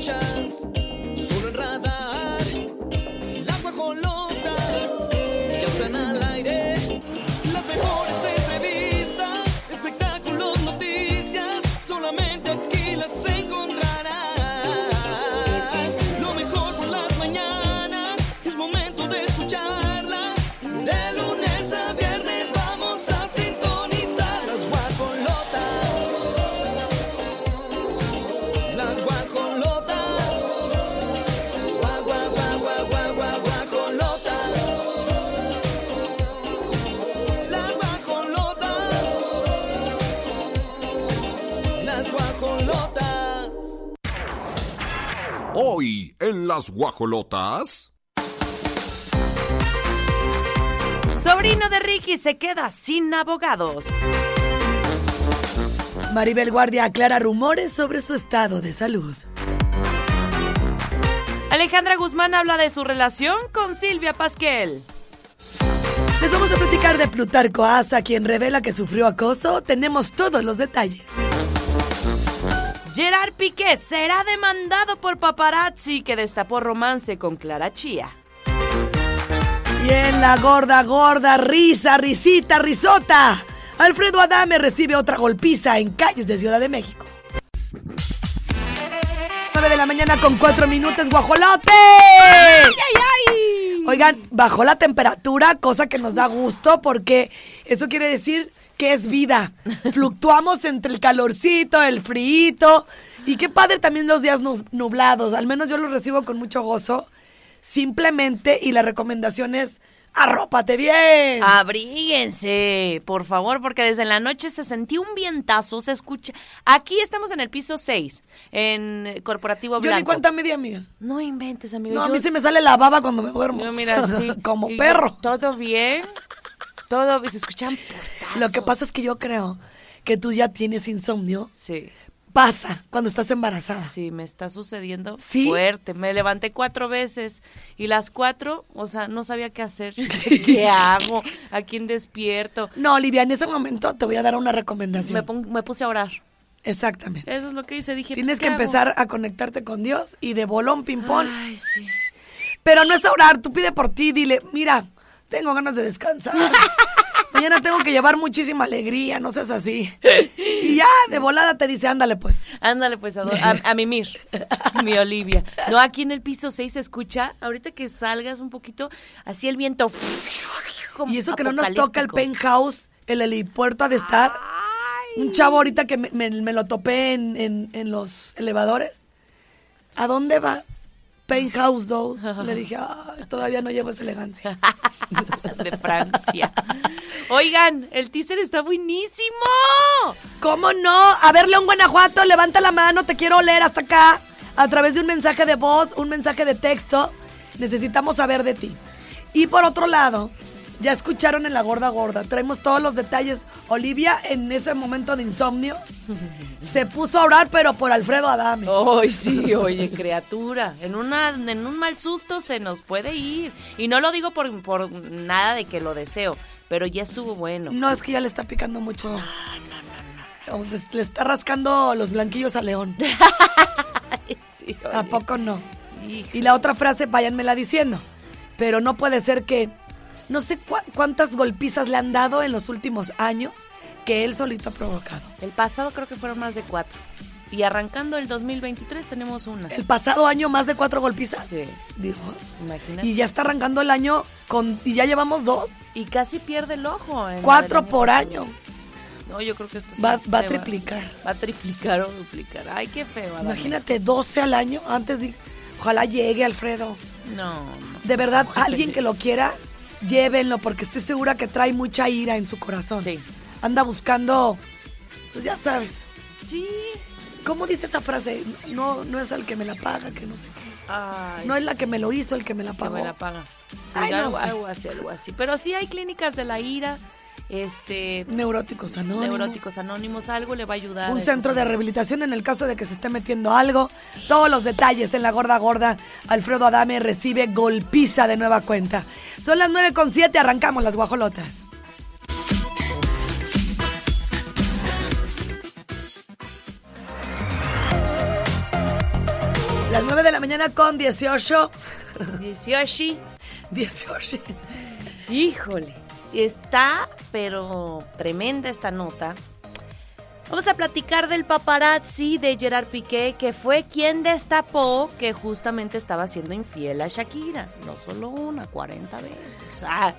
chance. En las guajolotas. Sobrino de Ricky se queda sin abogados. Maribel Guardia aclara rumores sobre su estado de salud. Alejandra Guzmán habla de su relación con Silvia Pasquel. Les vamos a platicar de Plutarco Asa, quien revela que sufrió acoso. Tenemos todos los detalles. Gerard Piqué será demandado por paparazzi que destapó romance con Clara Chía. Y en la gorda, gorda, risa, risita, risota. Alfredo Adame recibe otra golpiza en calles de Ciudad de México. 9 de la mañana con 4 minutos, guajolote. Oigan, bajó la temperatura, cosa que nos da gusto porque eso quiere decir que es vida. Fluctuamos entre el calorcito, el frío y qué padre también los días nublados. Al menos yo los recibo con mucho gozo. Simplemente, y la recomendación es, arrópate bien. Abríguense, por favor, porque desde la noche se sentió un vientazo, se escucha. Aquí estamos en el piso 6, en Corporativo yo Blanco. ni cuenta media mía. No inventes, amigo. No, a yo- mí se me sale la baba cuando me duermo. yo, mira, sí. Como perro. Todo bien. Todo, se escuchan portazos. Lo que pasa es que yo creo que tú ya tienes insomnio. Sí. Pasa cuando estás embarazada. Sí, me está sucediendo ¿Sí? fuerte. Me levanté cuatro veces y las cuatro, o sea, no sabía qué hacer. ¿Qué hago? ¿A quién despierto? No, Olivia, en ese momento te voy a dar una recomendación. Me, pon- me puse a orar. Exactamente. Eso es lo que hice. Dije, Tienes pues, que empezar a conectarte con Dios y de bolón ping-pong. Ay, sí. Pero no es orar, tú pide por ti, dile, mira, tengo ganas de descansar. Mañana tengo que llevar muchísima alegría, no seas así. Y ya, de volada te dice, ándale pues. Ándale, pues, a, a, a mimir, mi Olivia. No, aquí en el piso 6 se escucha, ahorita que salgas un poquito, así el viento. Y eso que no nos toca el penthouse, el helipuerto ha de estar. Un chavo ahorita que me, me- me lo topé en, en- en los elevadores. ¿A dónde vas? Penthouse 2. Le dije, "Ay, todavía no llevo esa elegancia. de Francia. Oigan, el teaser está buenísimo. ¿Cómo no? A ver, León Guanajuato, levanta la mano, te quiero leer hasta acá. A través de un mensaje de voz, un mensaje de texto. Necesitamos saber de ti. Y por otro lado, ya escucharon en la gorda gorda. Traemos todos los detalles. Olivia, en ese momento de insomnio, se puso a orar, pero por Alfredo Adame. Ay, sí, oye, criatura. En, una, en un mal susto se nos puede ir. Y no lo digo por, por nada de que lo deseo, pero ya estuvo bueno. No, es que ya le está picando mucho. O sea, Le está rascando los blanquillos a León. Sí, ¿A oye. poco no? Y la otra frase, váyanmela diciendo. Pero no puede ser que. No sé cuántas golpizas le han dado en los últimos años que él solito ha provocado. El pasado creo que fueron más de cuatro. Y arrancando el 2023 tenemos una. El pasado año, más de cuatro golpizas. Sí. Dios. Imagínate. Y ya está arrancando el año con. Y ya llevamos dos. Y casi pierde el ojo. en Cuatro por año. No, yo creo que esto Va- va a triplicar. Va a triplicar o duplicar. Ay, qué feo. Adame. Imagínate, 12 al año. Antes de. Ojalá llegue, Alfredo. No, no. De verdad, alguien que lo quiera, llévenlo, porque estoy segura que trae mucha ira en su corazón. Sí. Anda buscando. Pues ya sabes. Sí. ¿Cómo dice esa frase? No, no es el que me la paga, que no sé qué. Ay, No es la que me lo hizo el que me la que pagó. me la paga. Sí, Ay, no algo así, algo así. Pero sí hay clínicas de la ira, este, Neuróticos anónimos. neuróticos anónimos, algo le va a ayudar. Un centro de rehabilitación en el caso de que se esté metiendo algo. Todos los detalles en la gorda gorda. Alfredo Adame recibe golpiza de nueva cuenta. Son las 9 con 7, arrancamos las guajolotas. Las 9 de la mañana con 18. 18. 18. Híjole, está, pero tremenda esta nota. Vamos a platicar del paparazzi de Gerard Piqué, que fue quien destapó que justamente estaba siendo infiel a Shakira. No solo una, 40 veces. Ah.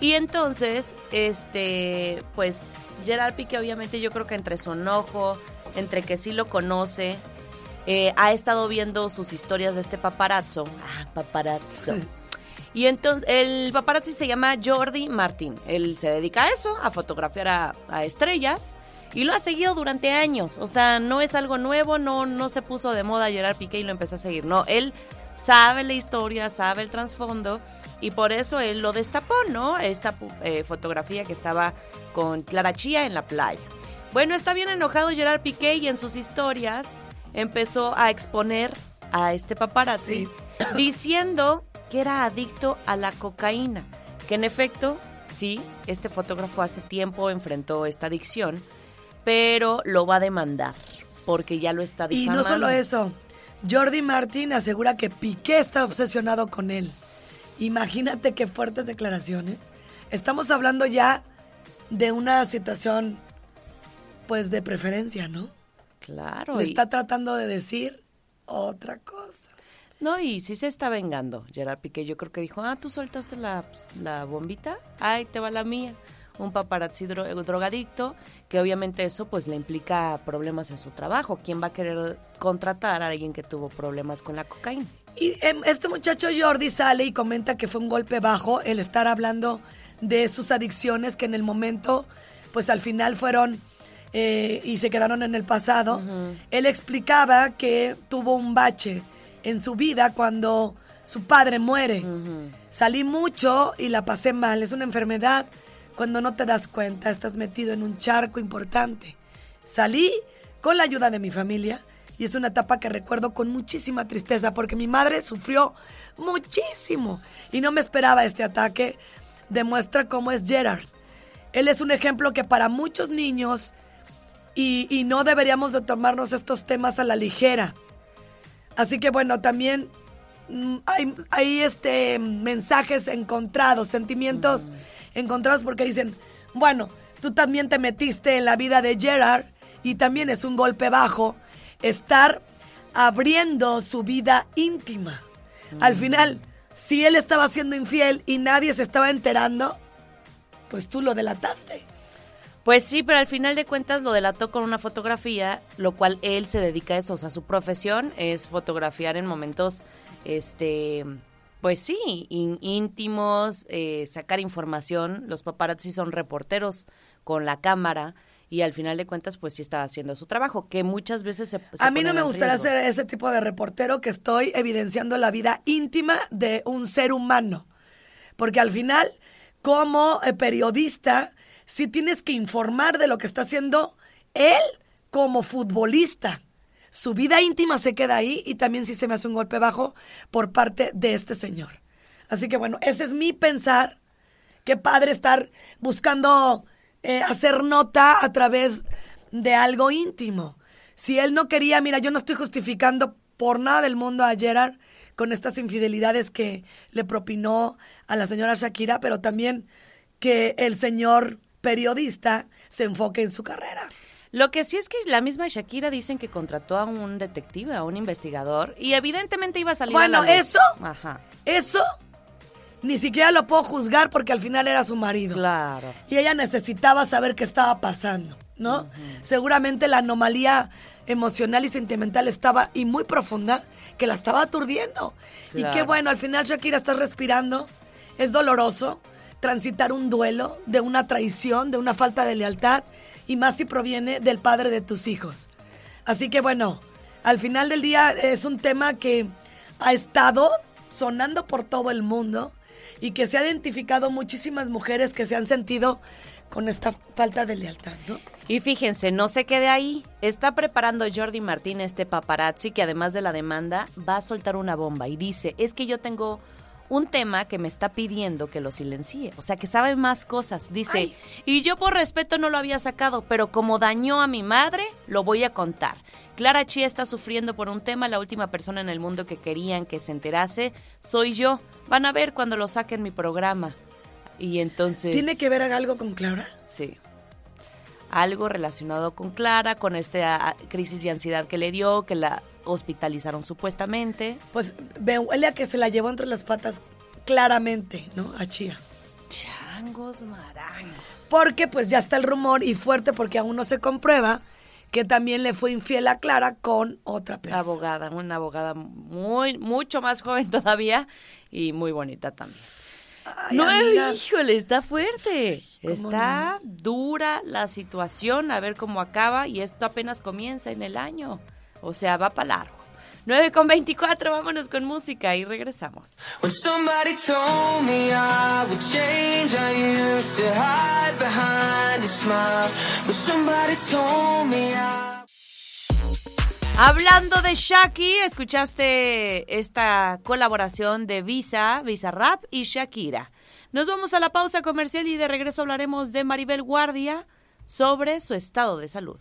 Y entonces, este, pues Gerard Piqué obviamente yo creo que entre su enojo, entre que sí lo conoce, eh, ha estado viendo sus historias de este paparazzo. Ah, paparazzo. Y entonces, el paparazzi se llama Jordi Martín. Él se dedica a eso, a fotografiar a, estrellas. Y lo ha seguido durante años. O sea, no es algo nuevo, no, no se puso de moda Gerard Piqué y lo empezó a seguir. No, él sabe la historia, sabe el trasfondo. Y por eso él lo destapó, ¿no? Esta eh, fotografía que estaba con Clara Chía en la playa. Bueno, está bien enojado Gerard Piqué y en sus historias empezó a exponer a este paparazzi diciendo que era adicto a la cocaína. Que en efecto, sí, este fotógrafo hace tiempo enfrentó esta adicción, pero lo va a demandar porque ya lo está Y difamando. no solo eso. Jordi Martin asegura que Piqué está obsesionado con él. Imagínate qué fuertes declaraciones. Estamos hablando ya de una situación, pues, de preferencia, ¿no? Claro. Le y- está tratando de decir otra cosa. No, y sí se está vengando, Gerard Piqué. Yo creo que dijo, ah, tú soltaste la, pues, la bombita, ay, te va la mía. Un paparazzi dro- drogadicto, que obviamente eso pues le implica problemas en su trabajo. ¿Quién va a querer contratar a alguien que tuvo problemas con la cocaína? Y em, este muchacho Jordi sale y comenta que fue un golpe bajo el estar hablando de sus adicciones que en el momento, pues al final fueron eh, y se quedaron en el pasado. Él explicaba que tuvo un bache en su vida cuando su padre muere. Salí mucho y la pasé mal. Es una enfermedad. Cuando no te das cuenta, estás metido en un charco importante. Salí con la ayuda de mi familia y es una etapa que recuerdo con muchísima tristeza porque mi madre sufrió muchísimo y no me esperaba este ataque. Demuestra cómo es Gerard. Él es un ejemplo que para muchos niños y, y no deberíamos de tomarnos estos temas a la ligera. Así que bueno, también mm, hay, hay, este mensajes encontrados, sentimientos encontrados porque dicen, bueno, tú también te metiste en la vida de Gerard y también es un golpe bajo estar abriendo su vida íntima. Al final, si él estaba siendo infiel y nadie se estaba enterando, pues tú lo delataste. Pues sí, pero al final de cuentas lo delató con una fotografía, lo cual él se dedica a eso, o sea, su profesión es fotografiar en momentos, este, pues sí, ín- íntimos, eh, sacar información. Los paparazzi son reporteros con la cámara y al final de cuentas, pues sí está haciendo su trabajo, que muchas veces se, se A mí no me gustaría ser ese tipo de reportero que estoy evidenciando la vida íntima de un ser humano. Porque al final, como eh, periodista, sí tienes que informar de lo que está haciendo él como futbolista. Su vida íntima se queda ahí y también sí se me hace un golpe bajo por parte de este señor. Así que bueno, ese es mi pensar. Qué padre estar buscando eh, hacer nota a través de algo íntimo. Si él no quería, mira, yo no estoy justificando por nada del mundo a Gerard con estas infidelidades que le propinó a la señora Shakira, pero también que el señor periodista se enfoque en su carrera. Lo que sí es que la misma Shakira dicen que contrató a un detective, a un investigador, y evidentemente iba a salir a Bueno, la eso, Ajá, eso ni siquiera lo puedo juzgar porque al final era su marido. claro. Y ella necesitaba saber qué estaba pasando, ¿no? Seguramente la anomalía emocional y sentimental estaba y muy profunda que la estaba aturdiendo. Y qué bueno, al final Shakira está respirando. Es doloroso transitar un duelo de una traición, de una falta de lealtad y más si proviene del padre de tus hijos. Así que bueno, al final del día es un tema que ha estado sonando por todo el mundo y que se ha identificado muchísimas mujeres que se han sentido con esta falta de lealtad, ¿no? Y fíjense, no se quede ahí. Está preparando Jordi Martín este paparazzi que además de la demanda va a soltar una bomba y dice, es que yo tengo un tema que me está pidiendo que lo silencie. O sea, que sabe más cosas. Dice, y yo por respeto no lo había sacado, pero como dañó a mi madre, lo voy a contar. Clara Chía está sufriendo por un tema, la última persona en el mundo que querían que se enterase soy yo. Van a ver cuando lo saquen mi programa. Y entonces... ¿Tiene que ver algo con Clara? Sí. Algo relacionado con Clara, con esta crisis de ansiedad que le dio, que la hospitalizaron supuestamente. Pues ve, huele a que se la llevó entre las patas claramente, ¿no? A Chía. Changos marangos. Porque pues ya está el rumor y fuerte porque aún no se comprueba que también le fue infiel a Clara con otra persona. Abogada, una abogada muy, mucho más joven todavía y muy bonita también. Ay, no, amiga. híjole, está fuerte. ¿Cómo Está dura la situación, a ver cómo acaba y esto apenas comienza en el año. O sea, va para largo. 9 con 24, vámonos con música y regresamos. When somebody told me I would change, I used to hide behind a smile. When somebody told me I Hablando de Shaki, escuchaste esta colaboración de Visa, Visa Rap y Shakira. Nos vamos a la pausa comercial y de regreso hablaremos de Maribel Guardia sobre su estado de salud.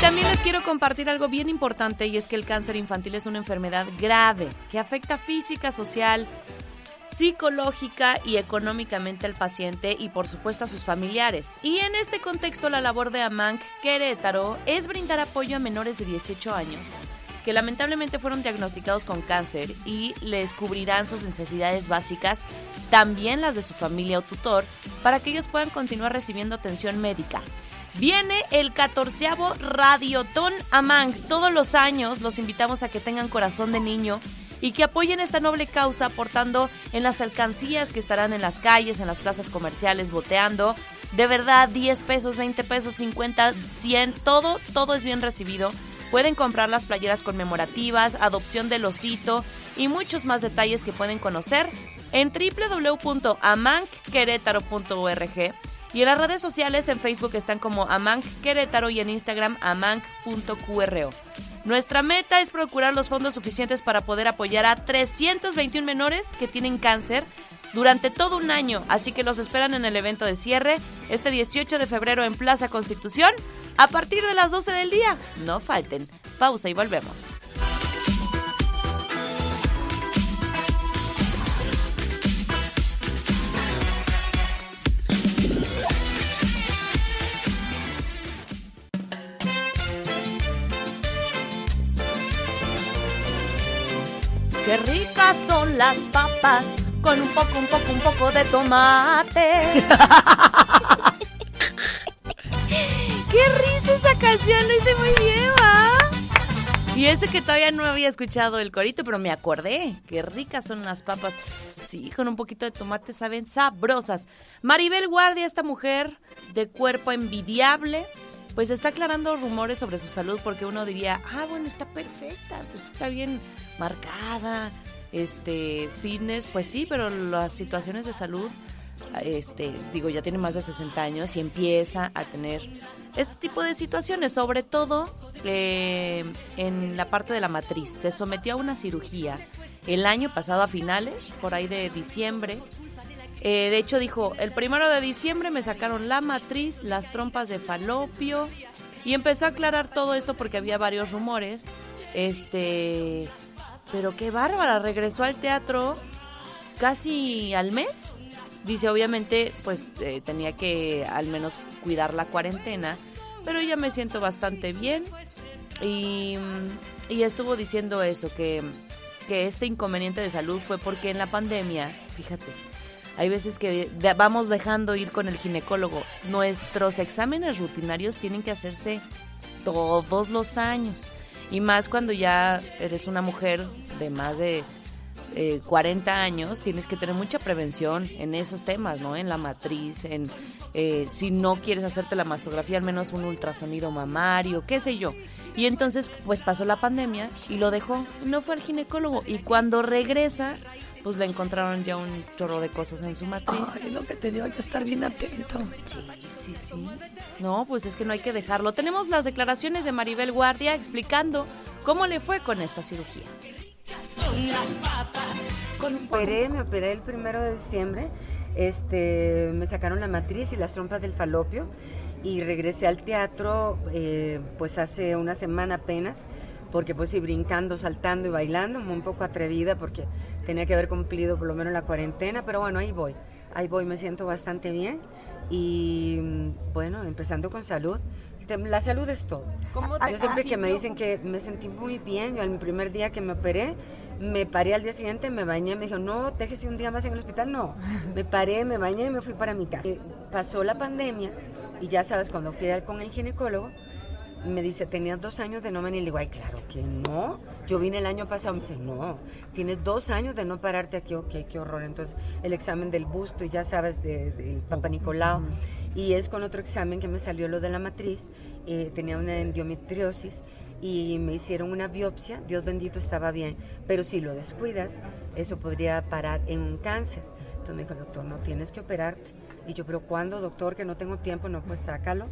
También les quiero compartir algo bien importante y es que el cáncer infantil es una enfermedad grave que afecta física, social, psicológica y económicamente al paciente y por supuesto a sus familiares. Y en este contexto la labor de AMANC Querétaro es brindar apoyo a menores de 18 años que lamentablemente fueron diagnosticados con cáncer y les cubrirán sus necesidades básicas, también las de su familia o tutor, para que ellos puedan continuar recibiendo atención médica. Viene el catorceavo Radiotón Amang. Todos los años los invitamos a que tengan corazón de niño y que apoyen esta noble causa aportando en las alcancías que estarán en las calles, en las plazas comerciales, boteando. De verdad, 10 pesos, 20 pesos, 50, 100, todo, todo es bien recibido. Pueden comprar las playeras conmemorativas, adopción del osito y muchos más detalles que pueden conocer en www.amankquerétaro.org y en las redes sociales en Facebook están como Amank Querétaro y en Instagram amank.qro. Nuestra meta es procurar los fondos suficientes para poder apoyar a 321 menores que tienen cáncer durante todo un año, así que los esperan en el evento de cierre este 18 de febrero en Plaza Constitución a partir de las 12 del día. No falten. Pausa y volvemos. Qué ricas son las papas con un poco, un poco, un poco de tomate. Qué risa esa canción, lo hice muy bien, ¿va? Y eso que todavía no había escuchado el corito, pero me acordé. Qué ricas son las papas. Sí, con un poquito de tomate saben sabrosas. Maribel Guardia, esta mujer de cuerpo envidiable, pues está aclarando rumores sobre su salud porque uno diría, ah, bueno, está perfecta, pues está bien marcada, este, fitness, pues sí, pero las situaciones de salud, este, digo, ya tiene más de 60 años y empieza a tener este tipo de situaciones, sobre todo eh, en la parte de la matriz. Se sometió a una cirugía el año pasado a finales, por ahí de diciembre, eh, de hecho, dijo, el primero de diciembre me sacaron la matriz, las trompas de falopio y empezó a aclarar todo esto porque había varios rumores. Este, pero qué bárbara, regresó al teatro casi al mes. Dice, obviamente, pues eh, tenía que al menos cuidar la cuarentena, pero ya me siento bastante bien. Y, y estuvo diciendo eso, que, que este inconveniente de salud fue porque en la pandemia, fíjate, hay veces que vamos dejando ir con el ginecólogo. Nuestros exámenes rutinarios tienen que hacerse todos los años. Y más cuando ya eres una mujer de más de eh, 40 años, tienes que tener mucha prevención en esos temas, ¿no? En la matriz, en eh, si no quieres hacerte la mastografía, al menos un ultrasonido mamario, qué sé yo. Y entonces, pues pasó la pandemia y lo dejó. No fue al ginecólogo. Y cuando regresa, pues le encontraron ya un chorro de cosas en su matriz. Ay, lo que te digo, hay que estar bien atentos. Sí, sí, sí. No, pues es que no hay que dejarlo. Tenemos las declaraciones de Maribel Guardia explicando cómo le fue con esta cirugía. Operé, me operé el primero de diciembre. Este, me sacaron la matriz y las trompas del falopio y regresé al teatro eh, pues hace una semana apenas porque pues sí, brincando, saltando y bailando, un poco atrevida porque tenía que haber cumplido por lo menos la cuarentena, pero bueno, ahí voy, ahí voy, me siento bastante bien y mm, bueno, empezando con salud. Te- La salud es todo. Yo siempre que me dicen que me sentí muy bien, yo el primer día que me operé, me paré al día siguiente, me bañé, me dijo, no, déjese un día más en el hospital, no. Me paré, me bañé y me fui para mi casa. Eh, Pasó la pandemia y ya sabes, cuando fui con el ginecólogo, me dice, tenías dos años de no venir. Le digo, ay, claro que no. Yo vine el año pasado. Me dice, no, tienes dos años de no pararte aquí. Ok, qué horror. Entonces, el examen del busto y ya sabes, de- del Papa Nicolau. Y es con otro examen que me salió lo de la matriz. eh, tenía una endometriosis y me hicieron una biopsia. Dios bendito estaba bien. Pero si lo descuidas, eso podría parar en un cáncer. Entonces me dijo, doctor, no tienes que operarte. Y yo, pero ¿cuándo, doctor? Que no tengo tiempo. No, pues sácalo.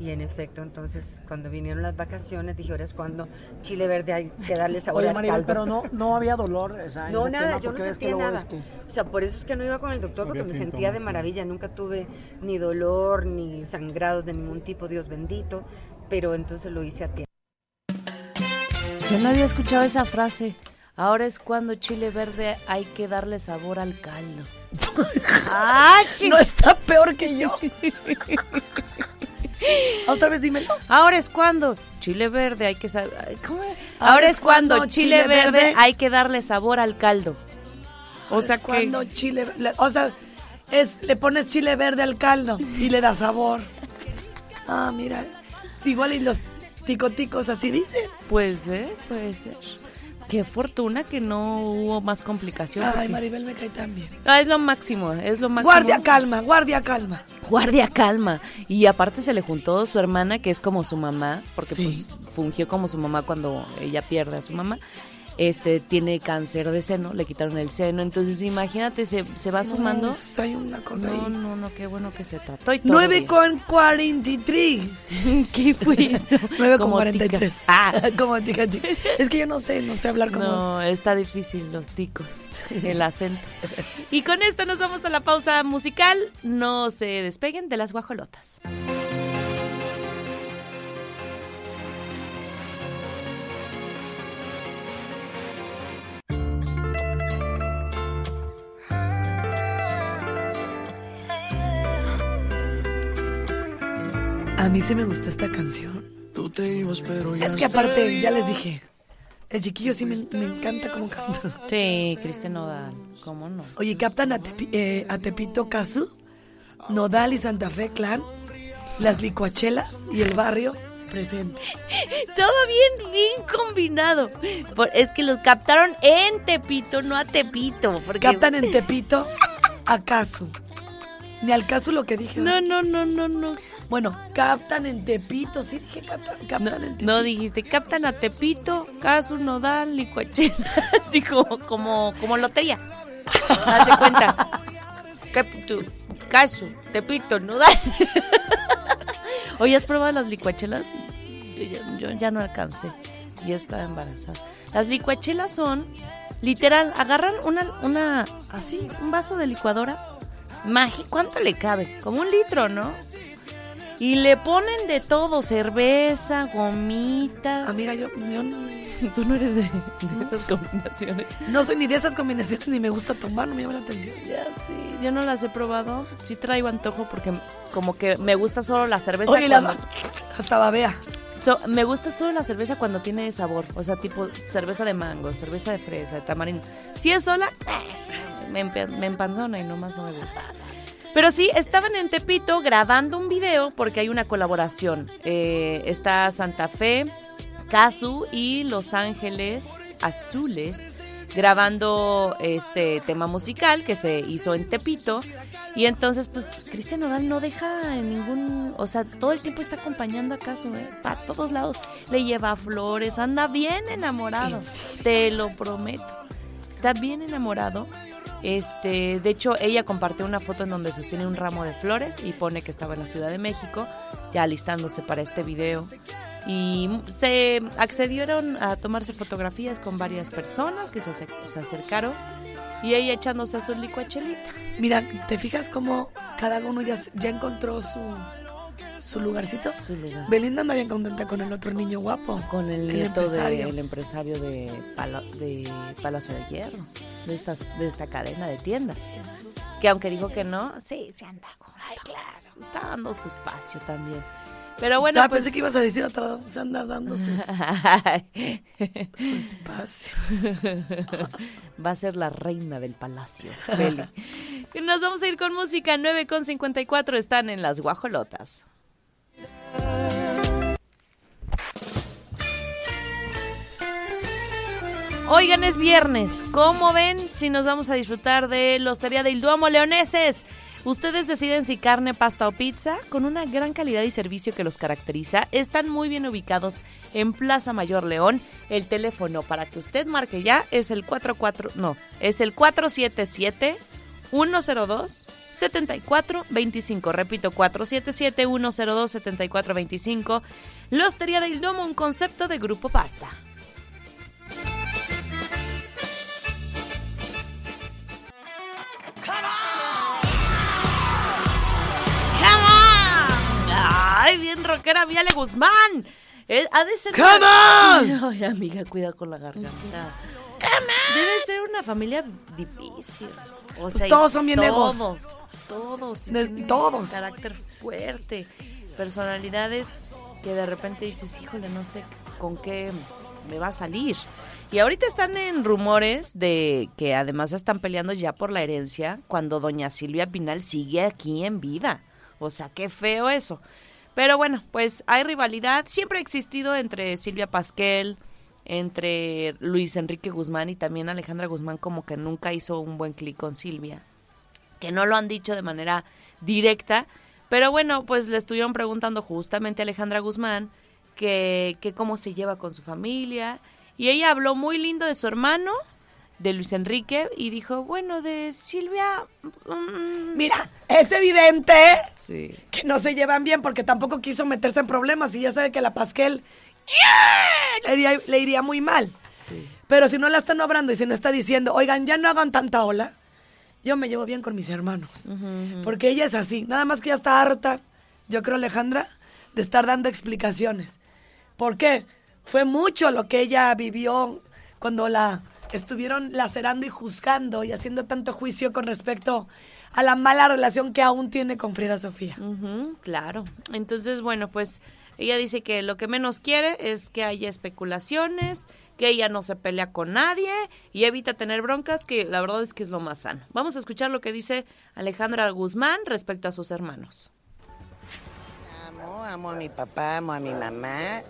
Y en efecto, entonces, cuando vinieron las vacaciones, dije, ahora es cuando chile verde hay que darle sabor Oye, al Maribel, caldo. pero no, no había dolor. o sea, No, nada, tema, yo no sentía nada. es que- O sea, por eso es que no iba con el doctor, porque Había me sentía de maravilla. Nunca tuve ni dolor, ni sangrados de ningún tipo, Dios bendito. Pero entonces lo hice a tiempo. Yo no había escuchado esa frase. Ahora es cuando chile verde hay que darle sabor al caldo. ¡Ah, No está peor que yo. Otra vez dímelo. Ahora es cuando chile verde hay que sa- ¿Cómo? Ahora, es cuando, chile, verde, hay que darle sabor al caldo. O sea Es que cuando chile, le- o sea, es le pones chile verde al caldo y le da sabor. Ah, mira, igual y los ticoticos así dicen. puede ser, puede ser. Qué fortuna que no hubo más complicaciones. Ay, porque- Maribel me cae tan bien. Ah, es lo máximo, es lo máximo. Guardia calma, guardia calma. Guardia calma. Y aparte se le juntó su hermana, que es como su mamá, porque Sí. pues, fungió como su mamá cuando ella pierde a su mamá. Este tiene cáncer de seno, le quitaron el seno. Entonces, imagínate, se, se va sumando. No, pues, hay una cosa No, ahí. no, no, qué bueno que se trató. Y todo 9 bien. con 43. ¿Qué fue eso? 9 con Como 43. tica. Ah, como tica, tica. Es que yo no sé, no sé hablar como. no, está difícil los ticos, el acento. Y con esto nos vamos a la pausa musical. No se despeguen de las guajolotas. A mí sí me gustó esta canción. Tú te ibas, pero ya Es que aparte, ya les dije, el chiquillo sí me, me encanta cómo canta. Sí, Cristian Nodal, ¿cómo no? Oye, captan a, Tepi- eh, a Tepito Casu, Nodal y Santa Fe Clan, las licuachelas y el barrio presente. Todo bien, bien combinado. Por- es que los captaron en Tepito, no a Tepito. Porque... Captan en Tepito a Casu. Ni al Casu lo que dije. No, no, no, no, no. Bueno, captan en Tepito, sí dije captan, captan No, en Tepito. no dijiste, captan a Tepito, Casu, Nodal, Licuachela, así como, como, como lotería. Hace cuenta. Captu, Casu, Tepito, Nodal. Oye, ¿has probado las licuachelas? Yo, ya- yo ya no alcancé. Ya estaba embarazada. Las licuachelas son, literal, agarran una, una, así, un vaso de licuadora. Magi, ¿cuánto le cabe? Como un litro, ¿no? Y le ponen de todo, cerveza, gomitas. Amiga, yo, yo no, Tú no eres de, de esas combinaciones. no soy ni de esas combinaciones ni me gusta tomar, no me llama la atención. Ya sí, yo no las he probado. Sí traigo antojo porque como que me gusta solo la cerveza Oye, la, cuando... hasta babea. So, me gusta solo la cerveza cuando tiene sabor. O sea, tipo cerveza de mango, cerveza de fresa, de tamarindo. Si es sola, me, empe- me empanzona y nomás no me gusta. Pero sí, estaban en Tepito grabando un video porque hay una colaboración. Eh, está Santa Fe, Casu y Los Ángeles Azules grabando este tema musical que se hizo en Tepito. Y entonces, pues, Cristian Nodal no deja en ningún. O sea, todo el tiempo está acompañando a Casu, ¿eh? Para todos lados. Le lleva flores, anda bien enamorado. Te lo prometo. Está bien enamorado. Este, de hecho, ella compartió una foto en donde sostiene un ramo de flores y pone que estaba en la Ciudad de México, ya alistándose para este video. Y se accedieron a tomarse fotografías con varias personas que se, acer- se acercaron y ella echándose su licuachelita. Mira, ¿te fijas cómo cada uno ya encontró su, su lugarcito? Su lugar. Belinda anda bien contenta con el otro niño guapo. Con el El nieto empresario. del empresario de, Pala- de Palacio de Hierro, de, estas, de esta cadena de tiendas. Que aunque dijo que no, sí, se anda con claro, está dando su espacio también. Pero bueno, pues... Pensé que ibas a decir otra Se anda dando sus, su espacio. Va a ser la reina del palacio, Beli. Y Nos vamos a ir con música 9 con 54. Están en las guajolotas. Oigan, es viernes. ¿Cómo ven si nos vamos a disfrutar de la Hostería del Duomo Leoneses? Ustedes deciden si carne, pasta o pizza, con una gran calidad y servicio que los caracteriza. Están muy bien ubicados en Plaza Mayor León. El teléfono para que usted marque ya es el 44, no, es el 477 102 7425. Repito, 477 102 7425. La Hostería del Duomo, un concepto de Grupo Pasta. Ay, bien rockera, Viale Guzmán. Eh, ha de ser. On. Ay, amiga, cuida con la garganta. Debe ser una familia difícil. O sea, y todos son bien todos, egos. Todos. De- todos. Carácter fuerte. Personalidades que de repente dices, híjole, no sé con qué me va a salir. Y ahorita están en rumores de que además están peleando ya por la herencia cuando doña Silvia Pinal sigue aquí en vida. O sea, qué feo eso. Pero bueno, pues hay rivalidad. Siempre ha existido entre Silvia Pasquel, entre Luis Enrique Guzmán y también Alejandra Guzmán, como que nunca hizo un buen clic con Silvia. Que no lo han dicho de manera directa. Pero bueno, pues le estuvieron preguntando justamente a Alejandra Guzmán que, que cómo se lleva con su familia. Y ella habló muy lindo de su hermano, de Luis Enrique, y dijo, bueno, de Silvia... mm, Mira, es evidente sí. que no se llevan bien porque tampoco quiso meterse en problemas y ya sabe que la Pasquel le iría, le iría muy mal. Sí. Pero si no la están obrando y si no está diciendo, oigan, ya no hagan tanta ola, yo me llevo bien con mis hermanos. Porque ella es así. Nada más que ya está harta, yo creo, Alejandra, de estar dando explicaciones. ¿Por qué? Fue mucho lo que ella vivió cuando la estuvieron lacerando y juzgando y haciendo tanto juicio con respecto a la mala relación que aún tiene con Frida Sofía. Claro. Entonces, bueno, pues ella dice que lo que menos quiere es que haya especulaciones, que ella no se pelea con nadie y evita tener broncas, que la verdad es que es lo más sano. Vamos a escuchar lo que dice Alejandra Guzmán respecto a sus hermanos. Amo, amo a mi papá, amo a mi mamá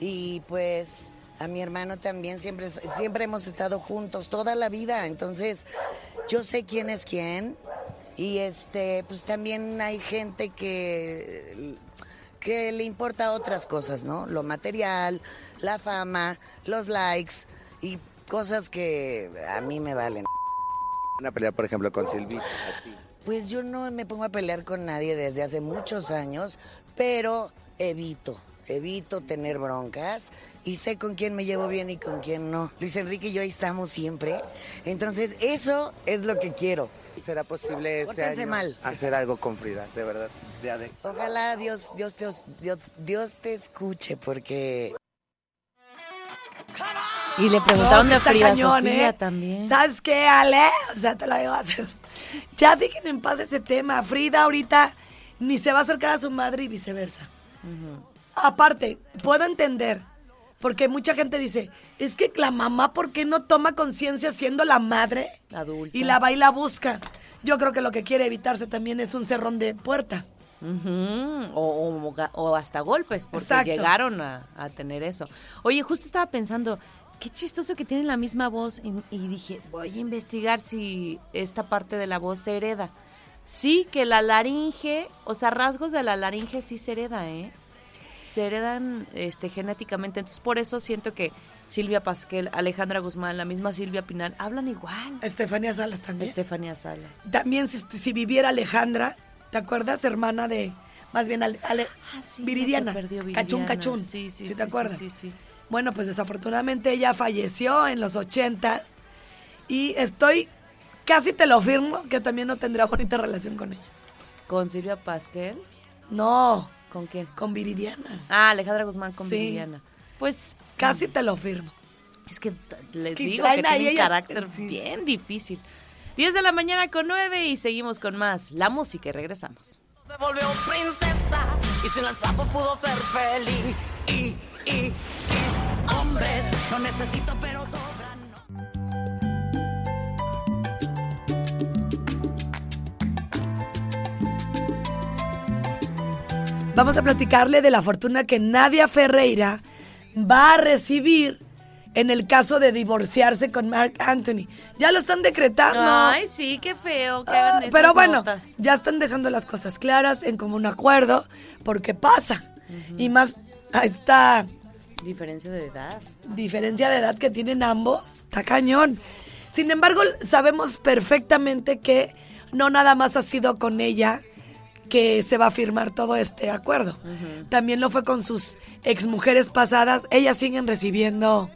y pues a mi hermano también siempre siempre hemos estado juntos toda la vida, entonces yo sé quién es quién y este pues también hay gente que que le importa otras cosas, ¿no? Lo material, la fama, los likes y cosas que a mí me valen. Una pelea, por ejemplo, con Silvi. Pues yo no me pongo a pelear con nadie desde hace muchos años, pero evito, evito tener broncas y sé con quién me llevo bien y con quién no. Luis Enrique y yo ahí estamos siempre. Entonces, eso es lo que quiero. ¿Será posible este Pórtense año mal. hacer algo con Frida? De verdad. De- Ojalá Dios, Dios, te, Dios, Dios te escuche porque Y le preguntaron No, de está Frida cañón, Sofía ¿eh? también. ¿Sabes qué, Ale? O sea, te lo digo. Ya dejen en paz ese tema. Frida ahorita ni se va a acercar a su madre y viceversa. Aparte, puedo entender, porque mucha gente dice, es que la mamá, ¿por qué no toma conciencia siendo la madre? Adulta. Y la va y la busca. Yo creo que lo que quiere evitarse también es un cerrón de puerta. O, o ga- o hasta golpes, porque Exacto. llegaron a, a tener eso. Oye, justo estaba pensando, qué chistoso que tienen la misma voz. Y, y dije, voy a investigar si esta parte de la voz se hereda. Sí, que la laringe, o sea, rasgos de la laringe sí se hereda, ¿eh? Se heredan este, genéticamente. Entonces, por eso siento que Silvia Pasquel, Alejandra Guzmán, la misma Silvia Pinal, hablan igual. Estefanía Salas también. Estefanía Salas. También si, si viviera Alejandra, ¿te acuerdas? Hermana de, más bien, Ale- Ale- Ah, sí, Viridiana. perdió Cachún, Viridiana. cachún. Sí, sí, ¿Sí sí, te acuerdas? sí, sí. Bueno, pues desafortunadamente ella falleció en los ochentas y estoy, casi te lo firmo, que también no tendría bonita relación con ella. ¿Con Silvia Pasquel? No, ¿Con quién? con Viridiana. Ah, Alejandra Guzmán con Sí. Viridiana. Pues Casi te lo firmo. Es que les que digo que tiene un carácter sí, sí. bien difícil. 10 de la mañana con 9 y seguimos con más. La música y regresamos. Se volvió princesa y sin el sapo pudo ser feliz. Y, y, y hombres no necesito, pero sobran. Vamos a platicarle de la fortuna que Nadia Ferreira va a recibir en el caso de divorciarse con Mark Anthony. Ya lo están decretando. Ay, sí, qué feo que Ah, esas pero bueno, notas. ya están dejando las cosas claras en común acuerdo, porque pasa. Y más a esta Diferencia de edad. diferencia de edad que tienen ambos, está cañón. Sin embargo, sabemos perfectamente que no nada más ha sido con ella que se va a firmar todo este acuerdo. También lo fue con sus exmujeres pasadas. Ellas siguen recibiendo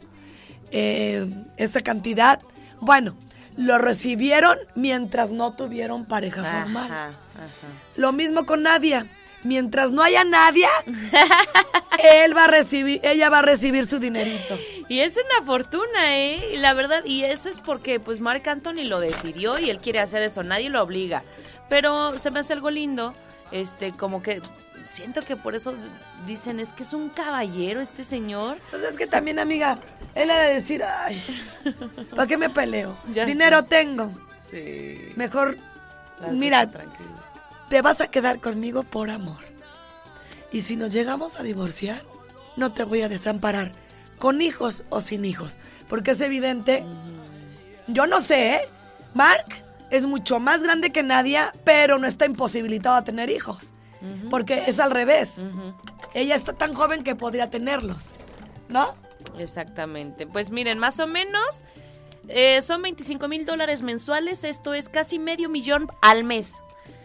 eh, esta cantidad. Bueno, lo recibieron mientras no tuvieron pareja formal. Ajá. Lo mismo con Nadia. Mientras no haya Nadia, él va a recibir, ella va a recibir su dinerito. Y es una fortuna, ¿eh? Y La verdad, y eso es porque pues Mark Anthony lo decidió y él quiere hacer eso, nadie lo obliga. Pero se me hace algo lindo, este, como que siento que por eso dicen, es que es un caballero este señor. Pues es que también, amiga, él ha de decir, ay, ¿para qué me peleo? Ya Dinero sé. tengo. Sí. Mejor, Las mira, te vas a quedar conmigo por amor. Y si nos llegamos a divorciar, no te voy a desamparar, con hijos o sin hijos. Porque es evidente, yo no sé, ¿eh? Mark es mucho más grande que Nadia, pero no está imposibilitado a tener hijos. Porque es al revés. Ella está tan joven que podría tenerlos. ¿No? Exactamente. Pues miren, más o menos eh, son 25 mil dólares mensuales. Esto es casi medio millón al mes.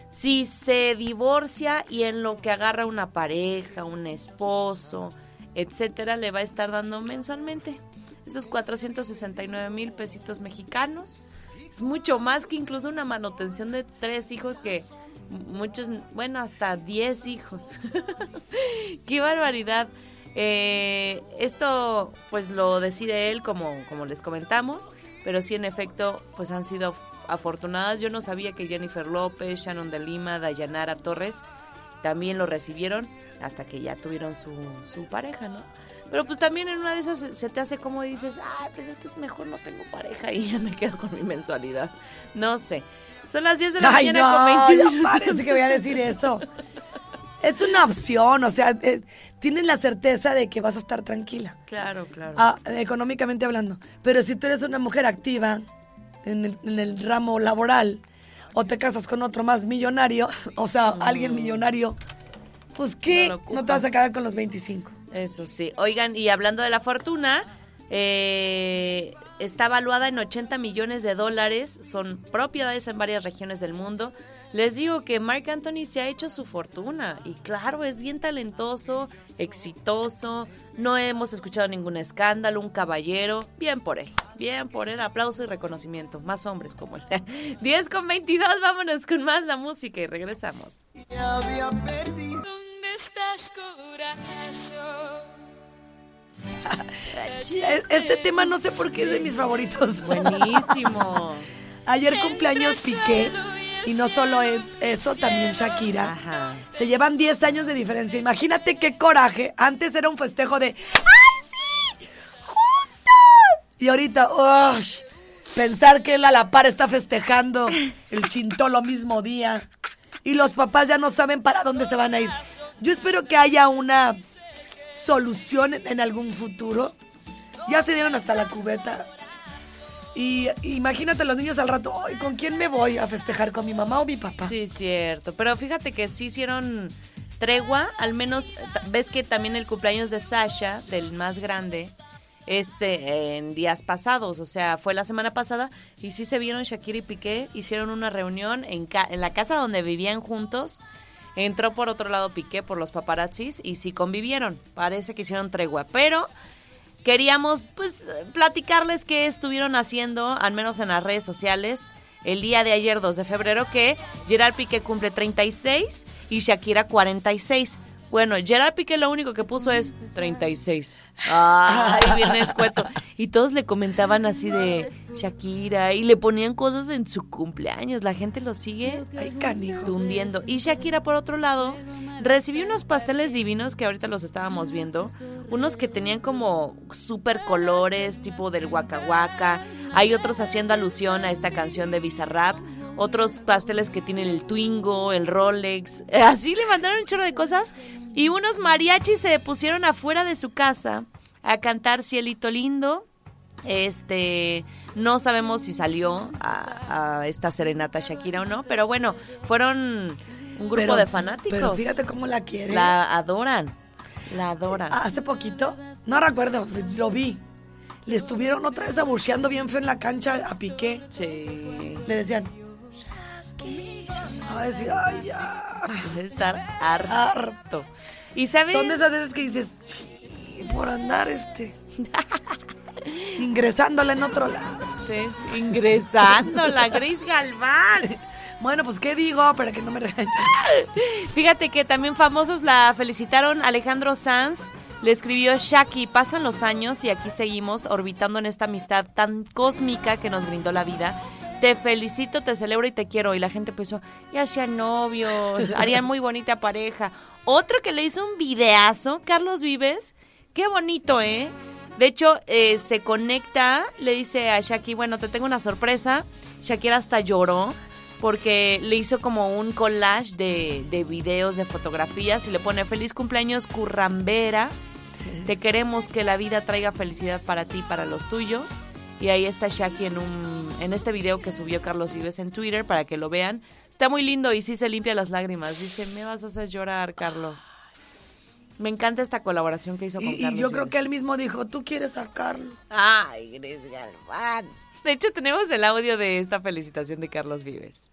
Si se divorcia y en lo que agarra una pareja, un esposo, etcétera, le va a estar dando mensualmente esos 469 mil pesitos mexicanos. Es mucho más que incluso una manutención de tres hijos que muchos, bueno, hasta 10 hijos. ¡Qué barbaridad! Eh, esto pues lo decide él como, como les comentamos, pero sí en efecto pues han sido afortunadas. Yo no sabía que Jennifer López, Shannon de Lima, Dayanara Torres también lo recibieron hasta que ya tuvieron su, su pareja, ¿no? Pero pues también en una de esas se- te hace como dices, ah, pues entonces mejor no tengo pareja y ya me quedo con mi mensualidad. No sé. Son las 10 de la Ay, mañana no, con 20 ya minutos. parece que voy a decir eso. Es una opción, o sea, eh, tienes la certeza de que vas a estar tranquila, Claro, claro. ah, económicamente hablando. Pero si tú eres una mujer activa en el, en el ramo laboral o te casas con otro más millonario, o sea, alguien millonario, pues ¿qué? No te vas a quedar con los 25. Eso sí. Oigan, y hablando de la fortuna, eh, está valuada en 80 millones de dólares. Son propiedades en varias regiones del mundo. Les digo que Mark Anthony se ha hecho su fortuna. Y claro, es bien talentoso, exitoso. No hemos escuchado ningún escándalo, un caballero. Bien por él. Bien por él. Aplauso y reconocimiento. Más hombres como él. 10 con 22. Vámonos con más la música y regresamos. ¿Dónde estás, corazón? E- Este tema no sé por qué es de mis favoritos. Buenísimo. Ayer cumpleaños Piqué y no solo e- eso, también Shakira. Ajá. Se llevan 10 años de diferencia. Imagínate qué coraje. Antes era un festejo de ¡Ay, sí! ¡Juntos! Y ahorita, ¡ush! Pensar que él a la par está festejando el chintolo mismo día. Y los papás ya no saben para dónde se van a ir. Yo espero que haya una solución en algún futuro Ya se dieron hasta la cubeta. Y imagínate los niños al rato, "Ay, ¿con quién me voy a festejar? ¿Con mi mamá o mi papá? Sí, cierto. Pero fíjate que sí hicieron tregua, al menos ves que también el cumpleaños de Sasha, del más grande, es eh, en días pasados, o sea, fue la semana pasada y sí se vieron Shakira y Piqué, hicieron una reunión en, ca- en la casa donde vivían juntos. Entró por otro lado Piqué por los paparazzis y sí convivieron. Parece que hicieron tregua, pero queríamos pues platicarles qué estuvieron haciendo, al menos en las redes sociales, el día de ayer 2 de febrero, que Gerard Piqué cumple 36 y Shakira 46. Bueno, Gerard Piqué lo único que puso es 36. Ay, bien escueto. Y todos le comentaban así de Shakira y le ponían cosas en su cumpleaños. La gente lo sigue Ay, canijo. tundiendo. Y Shakira, por otro lado, recibió unos pasteles divinos que ahorita los estábamos viendo. Unos que tenían como super colores, tipo del Waka Waka. Hay otros haciendo alusión a esta canción de Bizarrap. Otros pasteles que tienen el Twingo, el Rolex. Así le mandaron un chorro de cosas. Y unos mariachis se pusieron afuera de su casa a cantar Cielito Lindo. Este, no sabemos si salió a, a esta serenata Shakira o no, pero bueno, fueron un grupo Pero- de fanáticos. Pero fíjate cómo la quiere. La adoran, la adoran. Hace poquito, no recuerdo, lo vi. Le estuvieron otra vez aburceando bien feo en la cancha a Piqué. Sí, Le decían, a decir, ay, ya. debe estar harto. Y sabes, Son de esas veces que dices, "Sí, por andar este. ingresándola en otro lado. ingresando la Gris Galván. Bueno, pues qué digo para que no me regañen. Fíjate que también famosos la felicitaron. Alejandro Sanz le escribió Shaki, pasan los años y aquí seguimos orbitando en esta amistad tan cósmica que nos brindó la vida. Te felicito, te celebro y te quiero. Y la gente pensó, ya sean novios, harían muy bonita pareja. Otro que le hizo un videazo, Carlos Vives. Qué bonito, ¿eh? De hecho, eh, se conecta, le dice a Shaki, bueno, te tengo una sorpresa. Shakira hasta lloró porque le hizo como un collage de, de videos, de fotografías y le pone feliz cumpleaños currambera. Te queremos que la vida traiga felicidad para ti y para los tuyos. Y ahí está Shaki en un en este video que subió Carlos Vives en Twitter para que lo vean. Está muy lindo y sí se limpia las lágrimas. Dice, me vas a hacer llorar, Carlos. Me encanta esta colaboración que hizo con Y, y Carlos yo creo Vives. que él mismo dijo, tú quieres sacarlo. Ay, Gris Galván. De hecho, tenemos el audio de esta felicitación de Carlos Vives.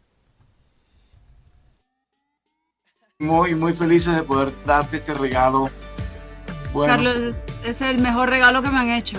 muy, muy felices de poder darte este regalo. Bueno, Carlos, es el mejor regalo que me han hecho.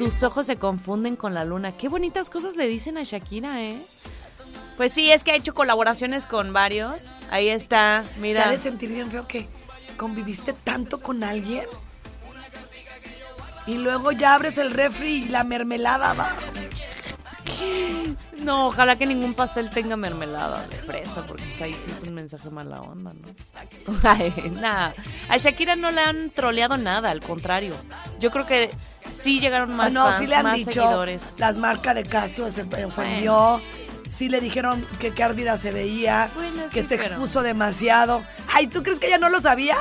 Tus ojos se confunden con la luna. Qué bonitas cosas le dicen a Shakira, ¿eh? Pues sí, es que ha hecho colaboraciones con varios. Ahí está, Se mira. ha de sentir bien feo que conviviste tanto con alguien y luego ya abres el refri y la mermelada va. No, ojalá que ningún pastel tenga mermelada de fresa, porque pues, ahí sí es un mensaje mala onda, ¿no? Ay, nada. A Shakira no le han troleado nada, al contrario. Yo creo que sí llegaron más Ah, no, fans, sí le han más dicho, seguidores. las marcas de Casio se ofendió. Sí le dijeron que qué ardida se veía, Bueno, que sí, se pero- expuso demasiado. Ay, ¿tú crees que ella no lo sabía?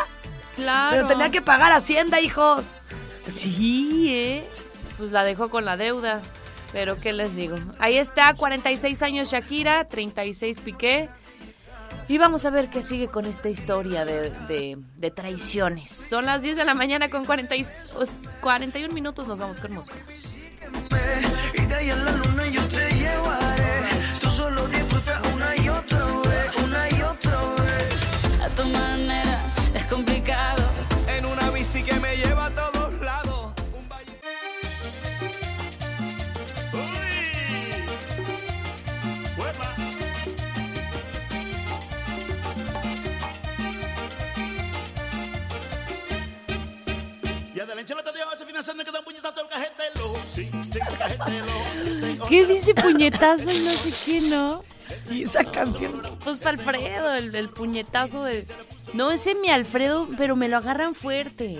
Claro. Pero tenía que pagar Hacienda, hijos. Sí, ¿eh? Pues la dejó con la deuda. Pero, ¿qué les digo? Ahí está, 46 años Shakira, 36 Piqué. Y vamos a ver qué sigue con esta historia de, de- de traiciones. Son las 10 de la mañana con 40 y- 41 minutos. Nos vamos con música. Y de ahí en la luna yo te llevaré. Tú solo disfruta una y otra vez, una y otra vez. A tu ¿Qué dice puñetazo y no sé qué, no? Y esa canción. Pues para Alfredo, el, el puñetazo de... No, ese mi Alfredo, pero me lo agarran fuerte.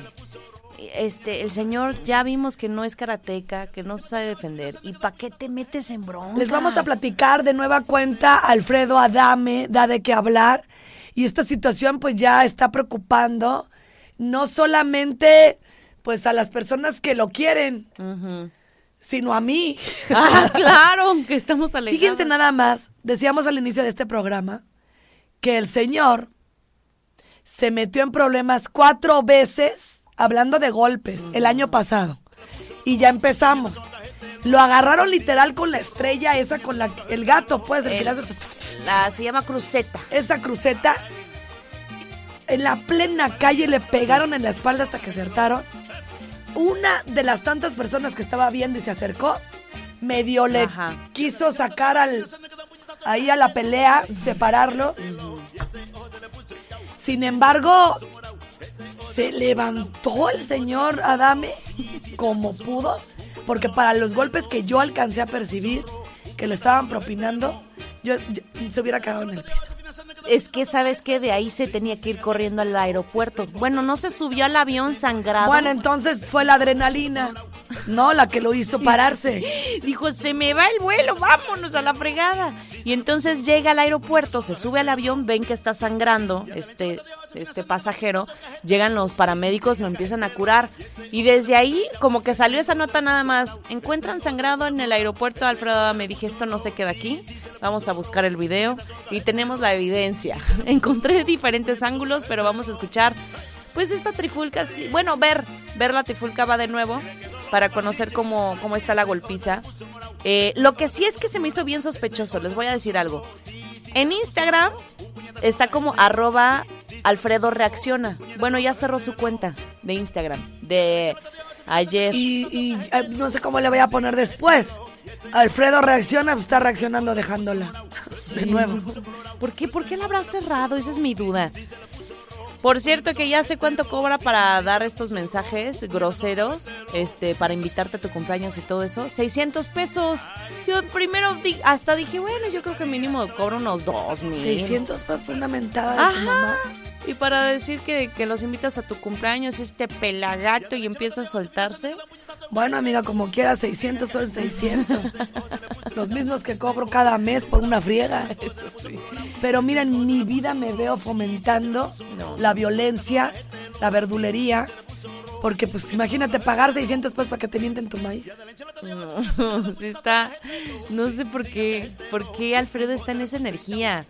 Este, el señor ya vimos que no es karateca, que no sabe defender. ¿Y para qué te metes en broncas? Les vamos a platicar de nueva cuenta. Alfredo Adame da de qué hablar. Y esta situación pues ya está preocupando no solamente pues a las personas que lo quieren, sino a mí. Ah, claro, que estamos alejados. Fíjense nada más, decíamos al inicio de este programa que el señor se metió en problemas cuatro veces hablando de golpes el año pasado. Y ya empezamos. Lo agarraron literal con la estrella esa, con la, el gato, pues, el, que El- le hace- La, se llama cruceta. esa cruceta. En la plena calle le pegaron en la espalda hasta que acertaron. Una de las tantas personas que estaba viendo y se acercó, medio le Ajá. quiso sacar al ahí a la pelea, separarlo. Sin embargo, se levantó el señor Adame como pudo, porque para los golpes que yo alcancé a percibir que le estaban propinando, yo, yo- se hubiera quedado en el piso. Es que, ¿sabes qué? De ahí se tenía que ir corriendo al aeropuerto. Bueno, no se subió al avión sangrado. Bueno, entonces fue la adrenalina, ¿no? La que lo hizo pararse. Dijo, se me va el vuelo, vámonos a la fregada. Y entonces llega al aeropuerto, se sube al avión, ven que está sangrando este, este pasajero. Llegan los paramédicos, lo empiezan a curar. Y desde ahí, como que salió esa nota nada más. Encuentran sangrado en el aeropuerto, Alfredo. Me dije, esto no se queda aquí. Vamos a buscar el video. Y tenemos la evidencia. Encontré diferentes ángulos, pero vamos a escuchar. Pues esta trifulca, bueno, ver, ver la trifulca va de nuevo para conocer cómo, cómo está la golpiza. Eh, lo que sí es que se me hizo bien sospechoso, les voy a decir algo. En Instagram está como arroba Alfredo reacciona. Bueno, ya cerró su cuenta de Instagram de ayer. Y, y, eh, no sé cómo le voy a poner después. Alfredo reacciona, pues está reaccionando dejándola. De nuevo. ¿Por qué? ¿Por qué la habrá cerrado? Esa es mi duda. Por cierto que ya sé cuánto cobra para dar estos mensajes groseros, este, para invitarte a tu cumpleaños y todo eso. 600 pesos. Yo primero di- hasta dije, bueno, yo creo que mínimo cobro unos dos mil. 600 pesos por una mentada de tu Ajá. mamá. Y para decir que, que los invitas a tu cumpleaños, este pelagato y empieza a soltarse. Bueno, amiga, como quiera, 600 son 600. Los mismos que cobro cada mes por una friega. Eso sí. Pero mira, en mi vida me veo fomentando la violencia, la verdulería. Porque, pues, imagínate pagar 600 pesos para que te mienten tu maíz. No, está. No sé por qué. ¿Por qué Alfredo está en esa energía?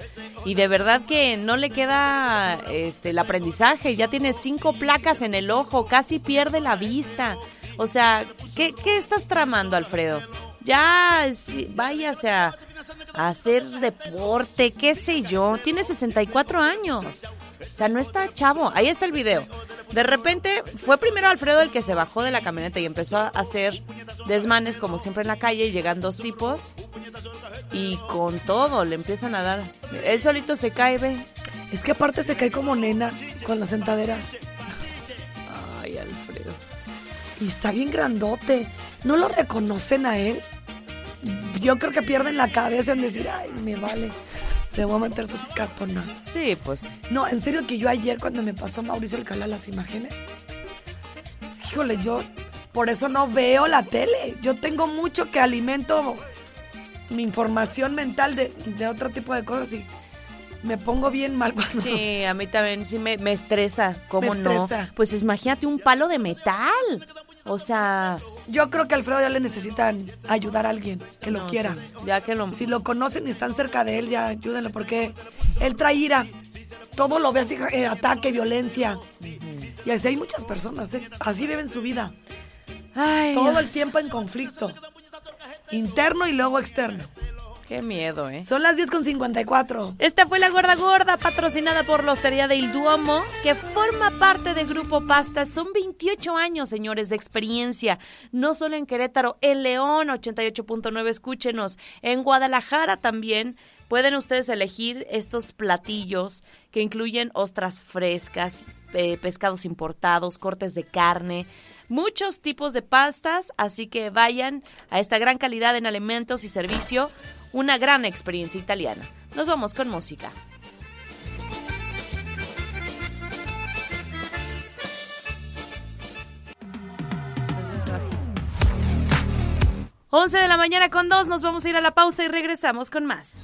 Y de verdad que no le queda este, el aprendizaje. Ya tiene cinco placas en el ojo, casi pierde la vista. O sea, ¿qué, qué estás tramando, Alfredo? Ya váyase a hacer deporte, qué sé yo. Tiene 64 años. O sea, no está chavo. Ahí está el video. De repente fue primero Alfredo el que se bajó de la camioneta y empezó a hacer desmanes como siempre en la calle llegan dos tipos y con todo le empiezan a dar. Él solito se cae, ve. Es que aparte se cae como nena con las sentaderas. Ay, Alfredo. Y está bien grandote. ¿No lo reconocen a él? Yo creo que pierden la cabeza en decir, ay, me vale. Le voy a meter sus catonazos. Sí, pues. No, en serio que yo ayer cuando me pasó Mauricio Alcalá las imágenes, híjole, yo por eso no veo la tele. Yo tengo mucho que alimento mi información mental de, de otro tipo de cosas y me pongo bien mal cuando... Sí, a mí también sí me, me estresa. ¿Cómo Me no? estresa. Pues imagínate un palo de metal. O sea, Yo creo que a Alfredo ya le necesitan ayudar a alguien que lo No, quiera. sí, ya que lo. Si lo conocen y están cerca de él, ya ayúdenlo porque él trae ira. Todo lo ve así, eh, ataque, violencia. Y así hay muchas personas, ¿eh? así viven su vida. Ay, Todo el tiempo en conflicto. Interno y luego externo. Qué miedo, ¿eh? Son las 10 con 54. Esta fue la Gorda Gorda, patrocinada por la Hostería del Duomo, que forma parte de Grupo Pasta. Son 28 años, señores, de experiencia. No solo en Querétaro, en León, 88.9, escúchenos. En Guadalajara también pueden ustedes elegir estos platillos que incluyen ostras frescas, eh, pescados importados, cortes de carne. muchos tipos de pastas, así que vayan a esta gran calidad en alimentos y servicio, una gran experiencia italiana. Nos vamos con música. Once de la mañana con dos, nos vamos a ir a la pausa y regresamos con más.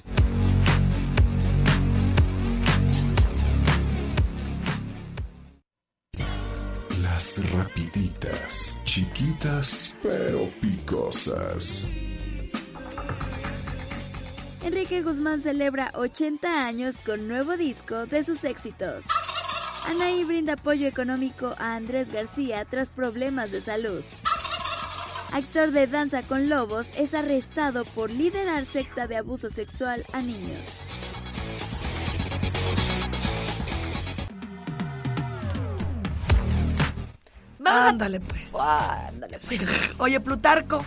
Las rapiditas, chiquitas pero picosas. Enrique Guzmán celebra 80 años con nuevo disco de sus éxitos. Anaí brinda apoyo económico a Andrés García tras problemas de salud. Actor de Danza con Lobos es arrestado por liderar secta de abuso sexual a niños. Vamos a- Ándale, pues. Ándale, pues. Oye, Plutarco.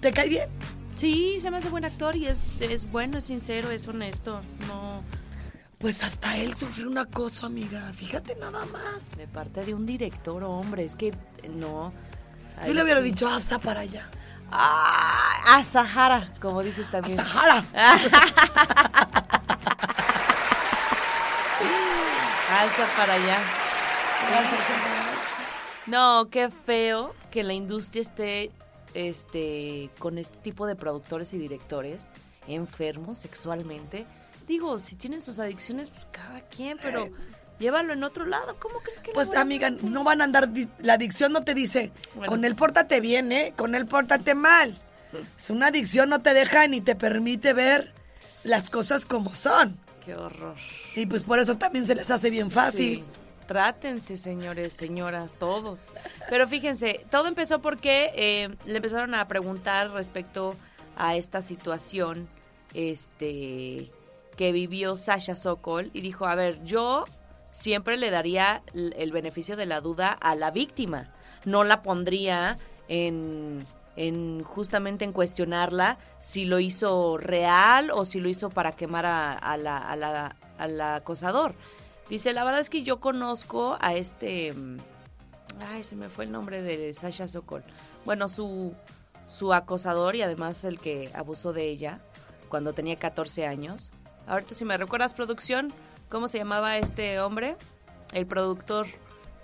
¿te cae bien? Sí, se me hace buen actor y es, es bueno, es sincero, es honesto. No, Pues hasta él sufrió un acoso, amiga. Fíjate nada más. de parte de un director, hombre, es que no. Yo le hubiera sí. dicho, asa para allá. Ah, a Sahara, como dices también. Sahara. Asa para allá. No, qué feo que la industria esté este con este tipo de productores y directores enfermos sexualmente. Digo, si tienen sus adicciones, pues cada quien, pero llévalo en otro lado. ¿Cómo crees que Pues amiga, no van a andar, la adicción no te dice, Bueno, con él pórtate bien, ¿eh? Con él pórtate mal. Es una adicción, no te deja ni te permite ver las cosas como son. Qué horror. Y pues por eso también se les hace bien fácil. Sí. Trátense, señores, señoras, todos. Pero fíjense, todo empezó porque eh, le empezaron a preguntar respecto a esta situación este, que vivió Sasha Sokol y dijo, a ver, yo siempre le daría el beneficio de la duda a la víctima. No la pondría en, en justamente en cuestionarla si lo hizo real o si lo hizo para quemar a, a la- al acosador. Dice, la verdad es que yo conozco a este... mm, Ay, se me fue el nombre de Sasha Sokol. Bueno, su, su acosador y además el que abusó de ella cuando tenía 14 años. Ahorita si me recuerdas producción, ¿cómo se llamaba este hombre? El productor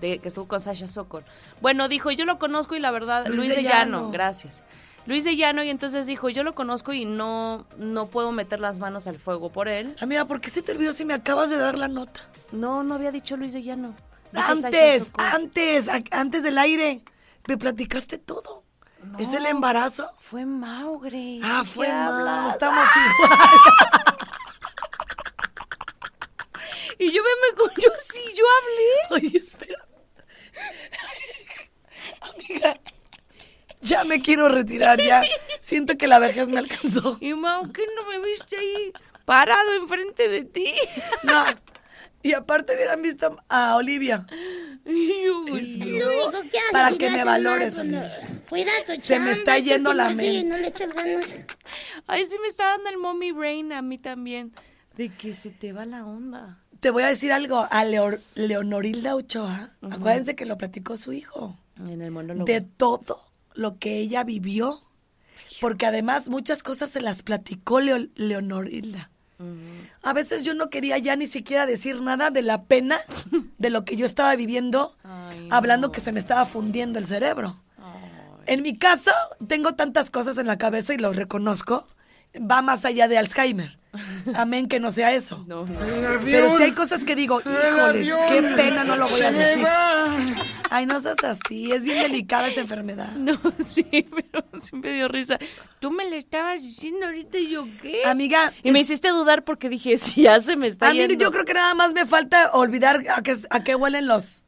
de que estuvo con Sasha Sokol. Bueno, dijo, yo lo conozco y la verdad, Luis Luis, de de Llano, Llano. gracias. Luis de Llano y entonces dijo, yo lo conozco y no, no puedo meter las manos al fuego por él. Amiga, ¿por qué se te olvidó si me acabas de dar la nota? No, no había dicho Luis de Llano. Dije Antes, antes, antes del aire. Me platicaste todo. ¿Es el embarazo? Fue Maugre. Ah, ¿de fue qué Mau, estamos igual. Y yo me, me yo sí, yo hablé. Oye, espera. Amiga, ya me quiero retirar, ya. Siento que la vejez me alcanzó. Y Mau, ¿qué no me viste ahí parado enfrente de ti? No. Y aparte hubieran visto a Olivia. Y yo, Es "Uy, mío. no". Para que me valores, Olivia. Cuida tu Se me chamba, está yendo la mente. No le echas ganas. Ay, sí me está dando el mommy brain a mí también. De que se te va la onda. Te voy a decir algo. A Leo- Leonorilda Ochoa, acuérdense que lo platicó su hijo. En el monólogo. de todo lo que ella vivió, porque además muchas cosas se las platicó Leo- Leonorilda. A veces yo no quería ya ni siquiera decir nada de la pena de lo que yo estaba viviendo, hablando que se me estaba fundiendo el cerebro. En mi caso, tengo tantas cosas en la cabeza y lo reconozco, va más allá de Alzheimer. Amén que no sea eso. No, no. Pero si hay cosas que digo, híjole, avión qué pena, no lo voy a decir. va. Ay, no seas así, es bien delicada esa enfermedad. No, sí, pero sí me dio risa. Tú me le estabas diciendo ahorita y yo qué. Amiga, Y me hiciste dudar porque dije, si ya se me está A mí yendo. yo creo que nada más me falta olvidar a qué, a qué huelen los,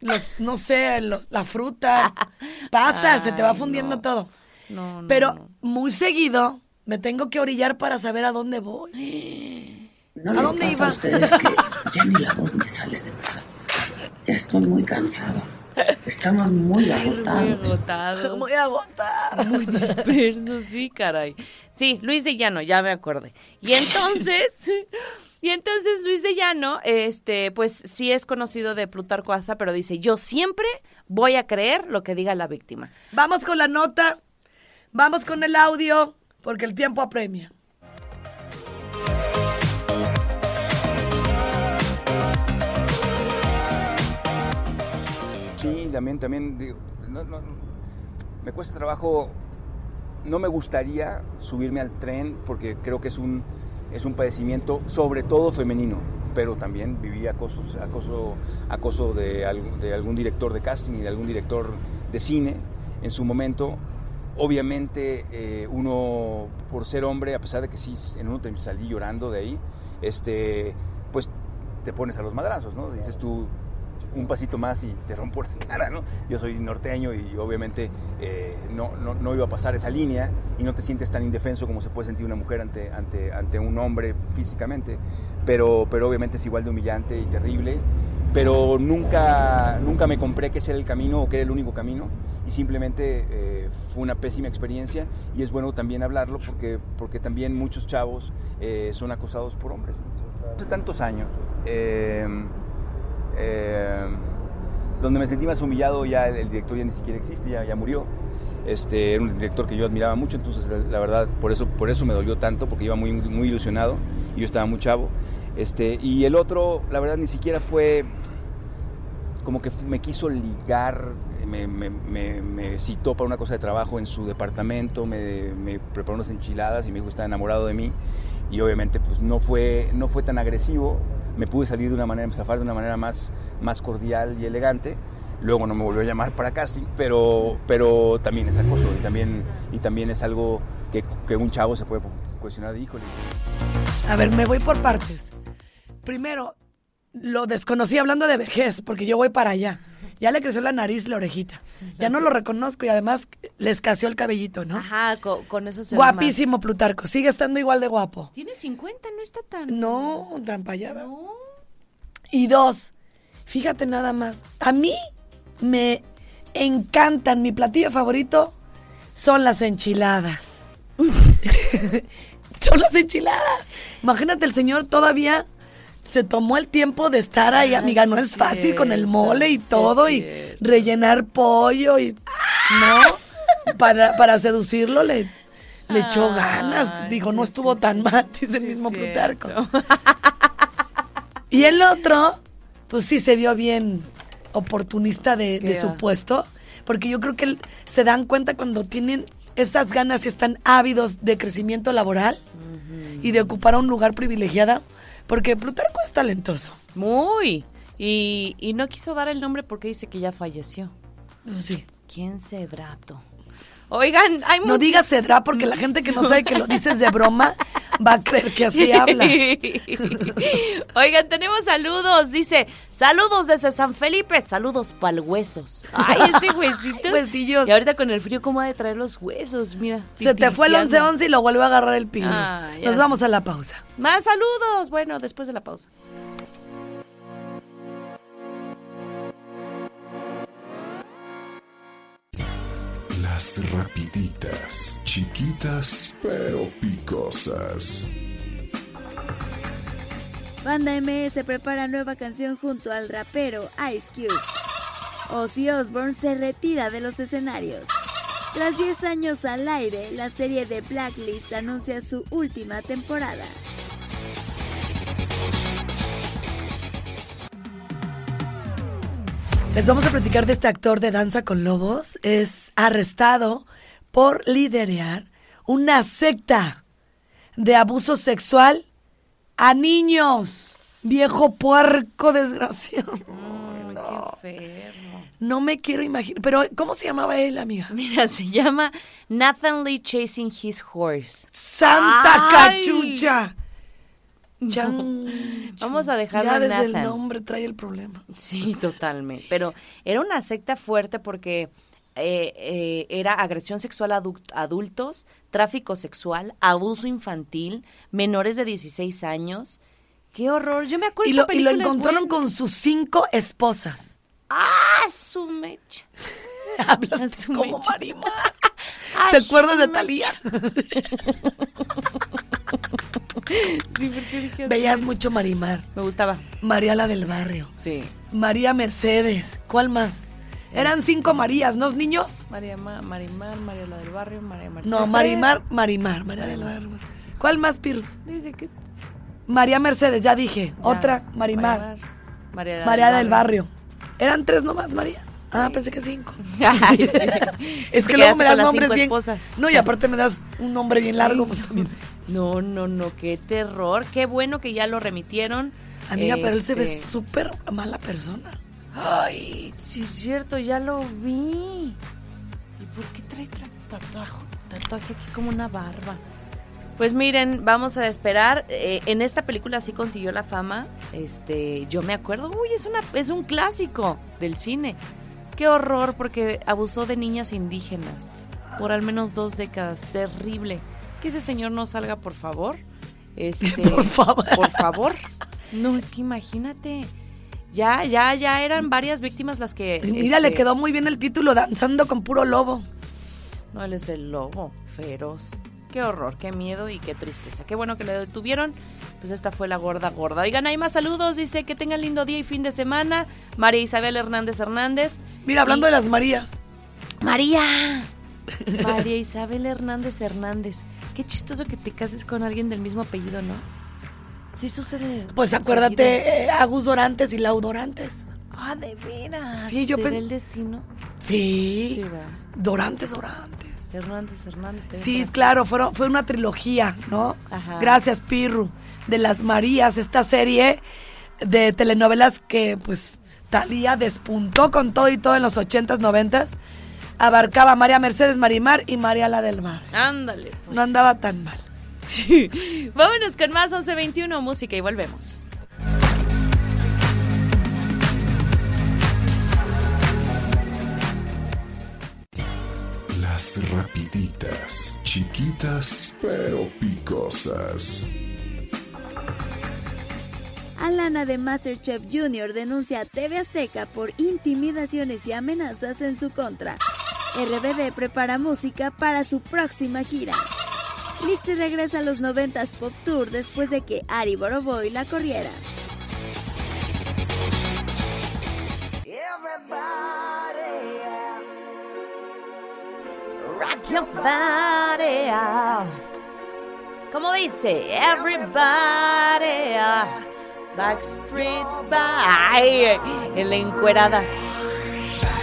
los no sé, los- la fruta. Pasa, se te va fundiendo no. todo. No, no, Pero no. muy seguido me tengo que orillar para saber a dónde voy. ¿No ¿A les dónde pasa iba? a ustedes que ya ni la voz me sale de verdad? Ya estoy muy cansado. Estamos muy Muy agotados. agotados. Muy agotada. Muy dispersos, sí, caray. Sí, Luis de Llano, ya me acordé. Y entonces, Y entonces Luis de Llano, este, pues sí es conocido de Plutarco Asa, pero dice, yo siempre voy a creer lo que diga la víctima. Vamos con la nota, vamos con el audio, porque el tiempo apremia. Sí, también, también, digo, me cuesta trabajo, no me gustaría subirme al tren porque creo que es un, es un padecimiento sobre todo femenino, pero también viví acosos, acoso, acoso de, de algún director de casting y de algún director de cine en su momento. Obviamente eh, uno, por ser hombre, a pesar de que sí, en uno te salí llorando de ahí, este, pues te pones a los madrazos, ¿no? Dices tú, un pasito más y te rompo la cara, ¿no? Yo soy norteño y obviamente eh, no, no, no iba a pasar esa línea y no te sientes tan indefenso como se puede sentir una mujer ante, ante, ante un hombre físicamente, pero, pero obviamente es igual de humillante y terrible, pero nunca, nunca me compré que ese era el camino o que era el único camino simplemente eh, fue una pésima experiencia y es bueno también hablarlo porque, porque también muchos chavos eh, son acosados por hombres. Hace tantos años, eh, eh, donde me sentí más humillado ya el, director ya ni siquiera existe, ya, ya murió. Este, era un director que yo admiraba mucho, entonces la verdad por eso, por eso me dolió tanto, porque iba muy, muy ilusionado y yo estaba muy chavo. Este, y el otro, la verdad, ni siquiera fue como que me quiso ligar, me, citó para una cosa de trabajo en su departamento, me, preparó unas enchiladas y me dijo que estaba enamorado de mí. Y obviamente pues no fue, no fue tan agresivo, me pude salir de una manera, zafar de una manera más, más cordial y elegante. Luego no me volvió a llamar para casting, pero, pero también es acoso y también, y también es algo que, que un chavo se puede cuestionar de híjole. A ver, me voy por partes. Primero, lo desconocí hablando de vejez, porque yo voy para allá. Ya le creció la nariz, la orejita. Ya no lo reconozco y además le escaseó el cabellito, ¿no? Ajá, co- con, eso se Guapísimo Plutarco, sigue estando igual de guapo. Tiene 50, no está tan... No, tan para allá. Y dos, fíjate nada más, a mí me encantan, mi platillo favorito son las enchiladas. son las enchiladas. Imagínate, el señor todavía se tomó el tiempo de estar ahí, Ah, amiga, no es fácil con el mole y todo, y cierto. rellenar pollo y... ¿No? Para, para seducirlo le, le echó ganas. Dijo, no estuvo tan mal, dice el mismo Plutarco. Y el otro, pues sí se vio bien oportunista de, de su puesto, porque yo creo que él- se dan cuenta cuando tienen esas ganas y están ávidos de crecimiento laboral y de ocupar un lugar privilegiado, porque Plutarco es talentoso. Muy. Y, y no quiso dar el nombre porque dice que ya falleció. Pues sí. ¿Quién Cedrato? Oigan, hay No muchos- digas cedra porque la gente que no sabe que lo dices de broma va a creer que así habla. Oigan, tenemos saludos. Dice, saludos desde San Felipe, saludos pa'l huesos. Ay, ese huesito. Huesillos. Y ahorita con el frío, ¿cómo ha de traer los huesos? Mira. Se te fue el pipipiando. 11-11 y lo vuelve a agarrar el pino. Ah, Nos vamos a la pausa. Más saludos. Bueno, después de la pausa. Rapiditas, chiquitas pero picosas. Banda MS prepara nueva canción junto al rapero Ice Cube. Ozzy Osbourne se retira de los escenarios. Tras 10 años al aire, la serie de Blacklist anuncia su última temporada. Les vamos a platicar de este actor de Danza con Lobos. Es arrestado por liderar una secta de abuso sexual a niños. Viejo puerco desgraciado. Qué enfermo. No me quiero imaginar. Pero, ¿cómo se llamaba él, amiga? Mira, se llama Nathan Lee Chasing His Horse. ¡Santa Ay. cachucha! Chan. Vamos a dejarlo Ya en desde el nombre trae el problema. Sí, totalmente. Pero era una secta fuerte porque eh, eh, era agresión sexual a adu- adultos, tráfico sexual, abuso infantil, menores de 16 años. ¡Qué horror! Yo me acuerdo Y lo, y lo encontraron buena. con sus cinco esposas. ¡Ah, su mecha! Hablas como. ¡Ah, ¿Te acuerdas de! Talía? Sí, porque dije así. Veías mucho Marimar. Me gustaba. María la del barrio. Sí. María Mercedes. ¿Cuál más? Eran cinco Marías, ¿no, niños? María Ma- Marimar, María la del barrio, María Mercedes. No, Marimar, Marimar, María del barrio. ¿Cuál más, Pirus? Dice que María Mercedes, ya dije. Otra, Marimar. María, María del barrio. Eran tres nomás, María. Ah, pensé que cinco. Ay, sí. Es que luego me das nombres bien. esposas. No, y aparte me das un nombre bien largo, pues también. No, no, no, qué terror. Qué bueno que ya lo remitieron. Amiga, pero él se ve Este, súper mala persona. Ay, sí es cierto, ya lo vi. ¿Y por qué trae tra- tatuaje, tatuaje aquí como una barba? Pues miren, vamos a esperar. Eh, en esta película sí consiguió la fama. Este, yo me acuerdo, uy, es una, es un clásico del cine. Qué horror, porque abusó de niñas indígenas por al menos dos décadas. Terrible. Que ese señor no salga, por favor. Este, Por favor. Por favor. No, es que imagínate. Ya, ya, ya eran varias víctimas las que. Mira, le este, quedó muy bien el título, Danzando con puro lobo. No, él es el lobo, feroz. Qué horror, qué miedo y qué tristeza. Qué bueno que le detuvieron. Pues esta fue la gorda gorda. Oigan, hay más saludos. Dice que tengan lindo día y fin de semana. María Isabel Hernández Hernández. Mira, hablando Y- de las Marías. María. María Isabel Hernández Hernández. Qué chistoso que te cases con alguien del mismo apellido, ¿no? Sí sucede. Pues acuérdate, eh, Agus Dorantes y Lau Dorantes. Ah, de veras. Sí, yo ¿Será el destino? Sí. Sí. Dorantes, Dorantes. Hernández Hernández. Sí, claro, fueron, fue una trilogía, ¿no? Ajá. Gracias, Pirru. De las Marías, esta serie de telenovelas que, pues, Talía despuntó con todo y todo en los 80s, 90s. Abarcaba a María Mercedes Marimar y María la del Mar. Ándale. pues. No andaba tan mal. Vámonos con más 1121 música y volvemos. Las rapiditas, chiquitas pero picosas. Alana de Masterchef Junior denuncia a TV Azteca por intimidaciones y amenazas en su contra. RBD prepara música para su próxima gira. Litzy regresa a los 90s Pop Tour después de que Ari Boroboy la corriera. Rock your body. Como dice, everybody. Backstreet Bye. En la encuerada.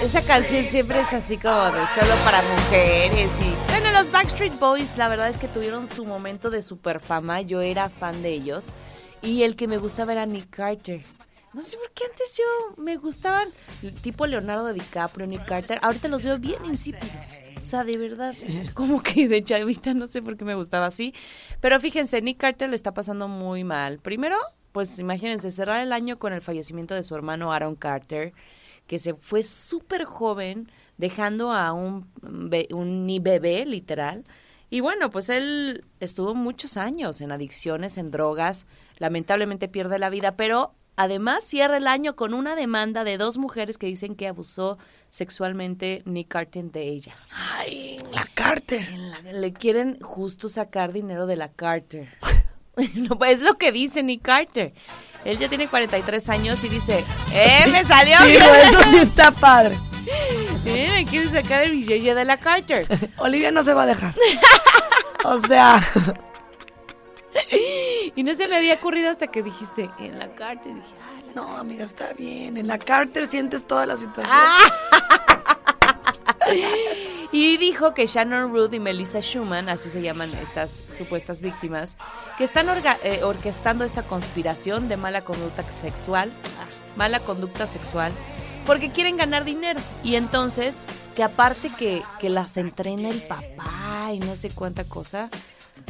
Esa canción siempre es así como de solo para mujeres y... Bueno, los Backstreet Boys la verdad es que tuvieron su momento de super fama. Yo era fan de ellos. Y el que me gustaba era Nick Carter. No sé por qué antes yo me gustaban tipo Leonardo DiCaprio, Nick Carter. Ahorita los veo bien insípidos. O sea, de verdad, como que de chavita no sé por qué me gustaba así. Pero fíjense, Nick Carter le está pasando muy mal. Primero, pues imagínense, cerrar el año con el fallecimiento de su hermano Aaron Carter, que se fue súper joven, dejando a un, un bebé, literal. Y bueno, pues él estuvo muchos años en adicciones, en drogas, lamentablemente pierde la vida, pero además cierra el año con una demanda de dos mujeres que dicen que abusó sexualmente Nick Carter de ellas. Ay, la Carter. Le quieren justo sacar dinero de la Carter. No, pues es lo que dice Nick Carter. Él ya tiene 43 años y dice, ¡eh, me salió! Digo, eso sí está padre. Eh, me quiere sacar el billete de la Carter. Olivia no se va a dejar. O sea, Y no se me había ocurrido hasta que dijiste, en la Carter. Dije, "Ah, la no, amiga, está bien. En la Carter sientes toda la situación. Y dijo que Shannon Ruth y Melissa Schumann, así se llaman estas supuestas víctimas, que están eh, orquestando esta conspiración de mala conducta sexual, mala conducta sexual, porque quieren ganar dinero. Y entonces, que aparte que, que las entrena el papá y no sé cuánta cosa.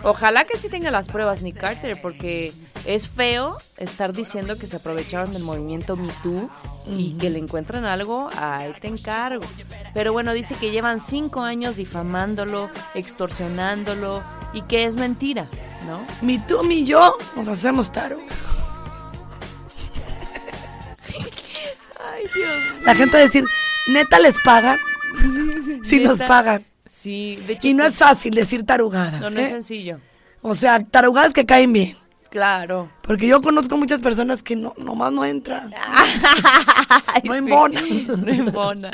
Ojalá que sí tenga las pruebas Nick Carter, porque es feo estar diciendo que se aprovecharon del movimiento Me Too y que le encuentran algo, ahí te encargo. Pero bueno, dice que llevan cinco años difamándolo, extorsionándolo y que es mentira, ¿no? Mi tú, mi yo, nos hacemos taro. Ay, Dios. La gente va a decir, ¿neta les pagan? Sí nos pagan. Sí, de hecho. Y no es fácil decir tarugadas. No, no es ¿eh? sencillo. O sea, tarugadas que caen bien. Claro. Porque yo conozco muchas personas que no, nomás no entran. no Sí, embona. no embona.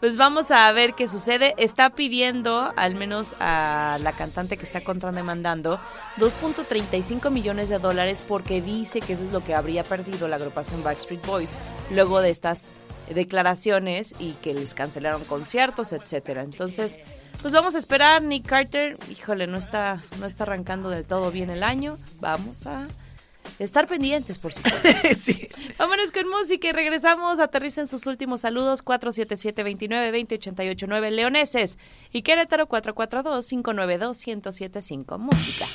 Pues vamos a ver qué sucede. Está pidiendo, al menos a la cantante que está contrademandando, 2.35 millones de dólares porque dice que eso es lo que habría perdido la agrupación Backstreet Boys luego de estas declaraciones y que les cancelaron conciertos, etcétera. Entonces, pues vamos a esperar. Nick Carter, híjole, no está, no está arrancando del todo bien el año. Vamos a estar pendientes, por supuesto. sí. Vámonos con música y regresamos. Aterricen sus últimos saludos 477-29-2088-9 Leoneses y Querétaro 442-592-1075. Música.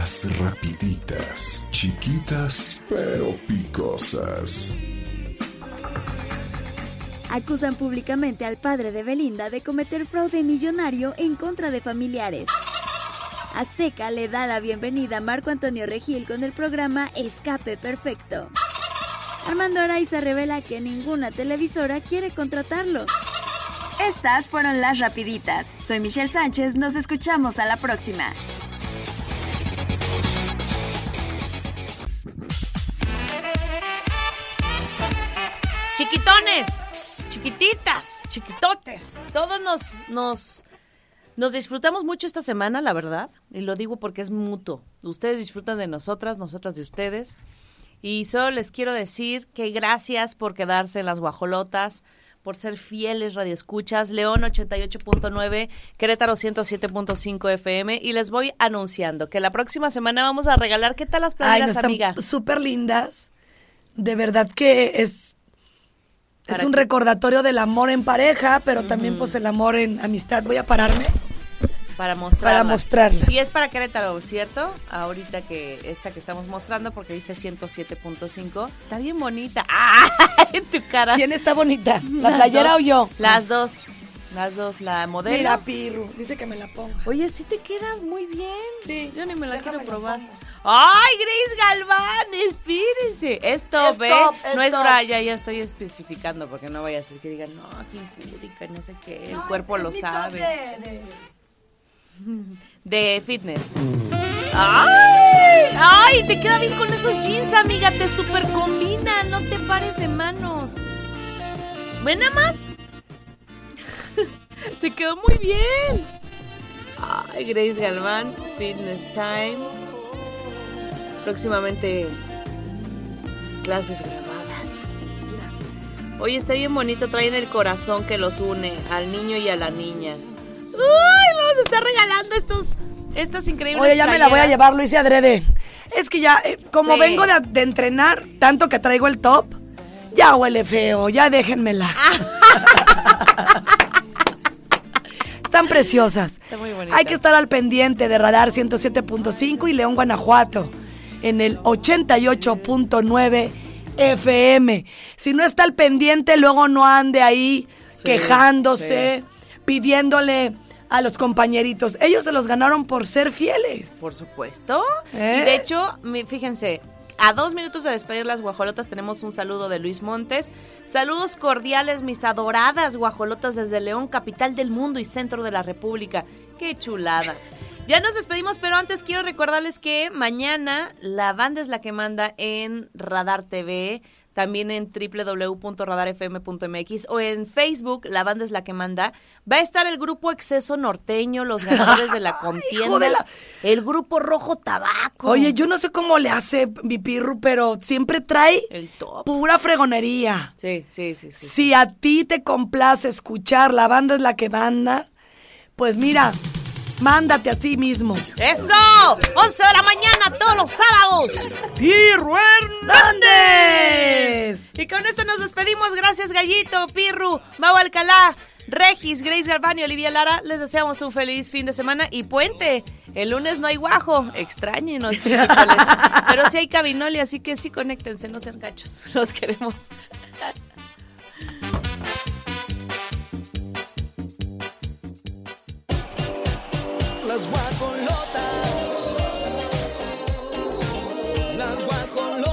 Las rapiditas, chiquitas pero picosas. Acusan públicamente al padre de Belinda de cometer fraude millonario en contra de familiares. Azteca le da la bienvenida a Marco Antonio Regil con el programa Escape Perfecto. Armando Araiza revela que ninguna televisora quiere contratarlo. Estas fueron las rapiditas. Soy Michelle Sánchez, nos escuchamos a la próxima. Chiquitones, chiquititas, chiquitotes. Todos nos, nos, nos disfrutamos mucho esta semana, la verdad. Y lo digo porque es mutuo. Ustedes disfrutan de nosotras, nosotras de ustedes. Y solo les quiero decir que gracias por quedarse en las guajolotas, por ser fieles radioescuchas. León 88.9, Querétaro 107.5 FM. Y les voy anunciando que la próxima semana vamos a regalar. ¿Qué tal las Ay, playeras, no, están amiga? súper lindas. De verdad que es, es un recordatorio del amor en pareja, pero también pues el amor en amistad. Voy a pararme. Para mostrarla. Para mostrarla. Y es para Querétaro, ¿cierto? Ahorita que esta que estamos mostrando, porque dice 107.5. Está bien bonita. ¡Ah! En tu cara. ¿Quién está bonita? ¿La Las playera dos. o yo? Las dos. Las dos. La modelo. Mira, Pirru, dice que me la ponga. Oye, sí te queda muy bien. Sí. Yo ni me la quiero probar. ¡Ay, Grace Galván! Espérense. Es top, Es ¿eh? no es top. bra, ya, estoy especificando porque no vaya a ser que digan, no, qué impúdica, no sé qué. El cuerpo lo sabe. De fitness. ¡Ay! ¡Ay! Te queda bien con esos jeans, amiga. Te super combina. No te pares de manos. ¿Ven nada más? Te quedó muy bien. Ay, Grace Galván, Fitness Time. Próximamente clases grabadas. Oye, está bien bonito. Traen el corazón que los une al niño y a la niña. ¡Uy! Vamos a estar regalando estos, estas increíbles Oye, ya me la voy a llevar, lo hice adrede. Es que ya, eh, como Sí. vengo de, de entrenar, tanto que traigo el top, ya huele feo, ya déjenmela. Están preciosas. Está muy bonita. Hay que estar al pendiente de Radar 107.5 y León, Guanajuato, en el 88.9 FM. Si no está al pendiente, luego no ande ahí Sí, quejándose, pidiéndole a los compañeritos. Ellos se los ganaron por ser fieles. Por supuesto. ¿Eh? Y de hecho, fíjense, a dos minutos de despedir las guajolotas tenemos un saludo de Luis Montes. Saludos cordiales, mis adoradas guajolotas desde León, capital del mundo y centro de la República. ¡Qué chulada! Ya nos despedimos, pero antes quiero recordarles que mañana la banda es la que manda en Radar TV, también en www.radarfm.mx o en Facebook, la banda es la que manda. Va a estar el grupo Exceso Norteño, los ganadores de la contienda, de la- el grupo Rojo Tabaco. Oye, yo no sé cómo le hace mi pirru, pero siempre trae El top. pura fregonería. Sí, sí, sí, sí. Si a ti te complace escuchar, la banda es la que manda, pues mira, mándate a ti mismo. ¡Eso! 11 de la mañana todos los sábados. ¡Pirru Hernández! Y con esto nos despedimos. Gracias, Gallito, Pirru, Mau Alcalá, Regis, Grace Galván y Olivia Lara. Les deseamos un feliz fin de semana y puente. El lunes no hay guajo. Extrañenos, chiquitones. Pero sí hay cabinoli, así que sí, conéctense, no sean gachos. Los queremos. las guajolotas. Las guajolotas.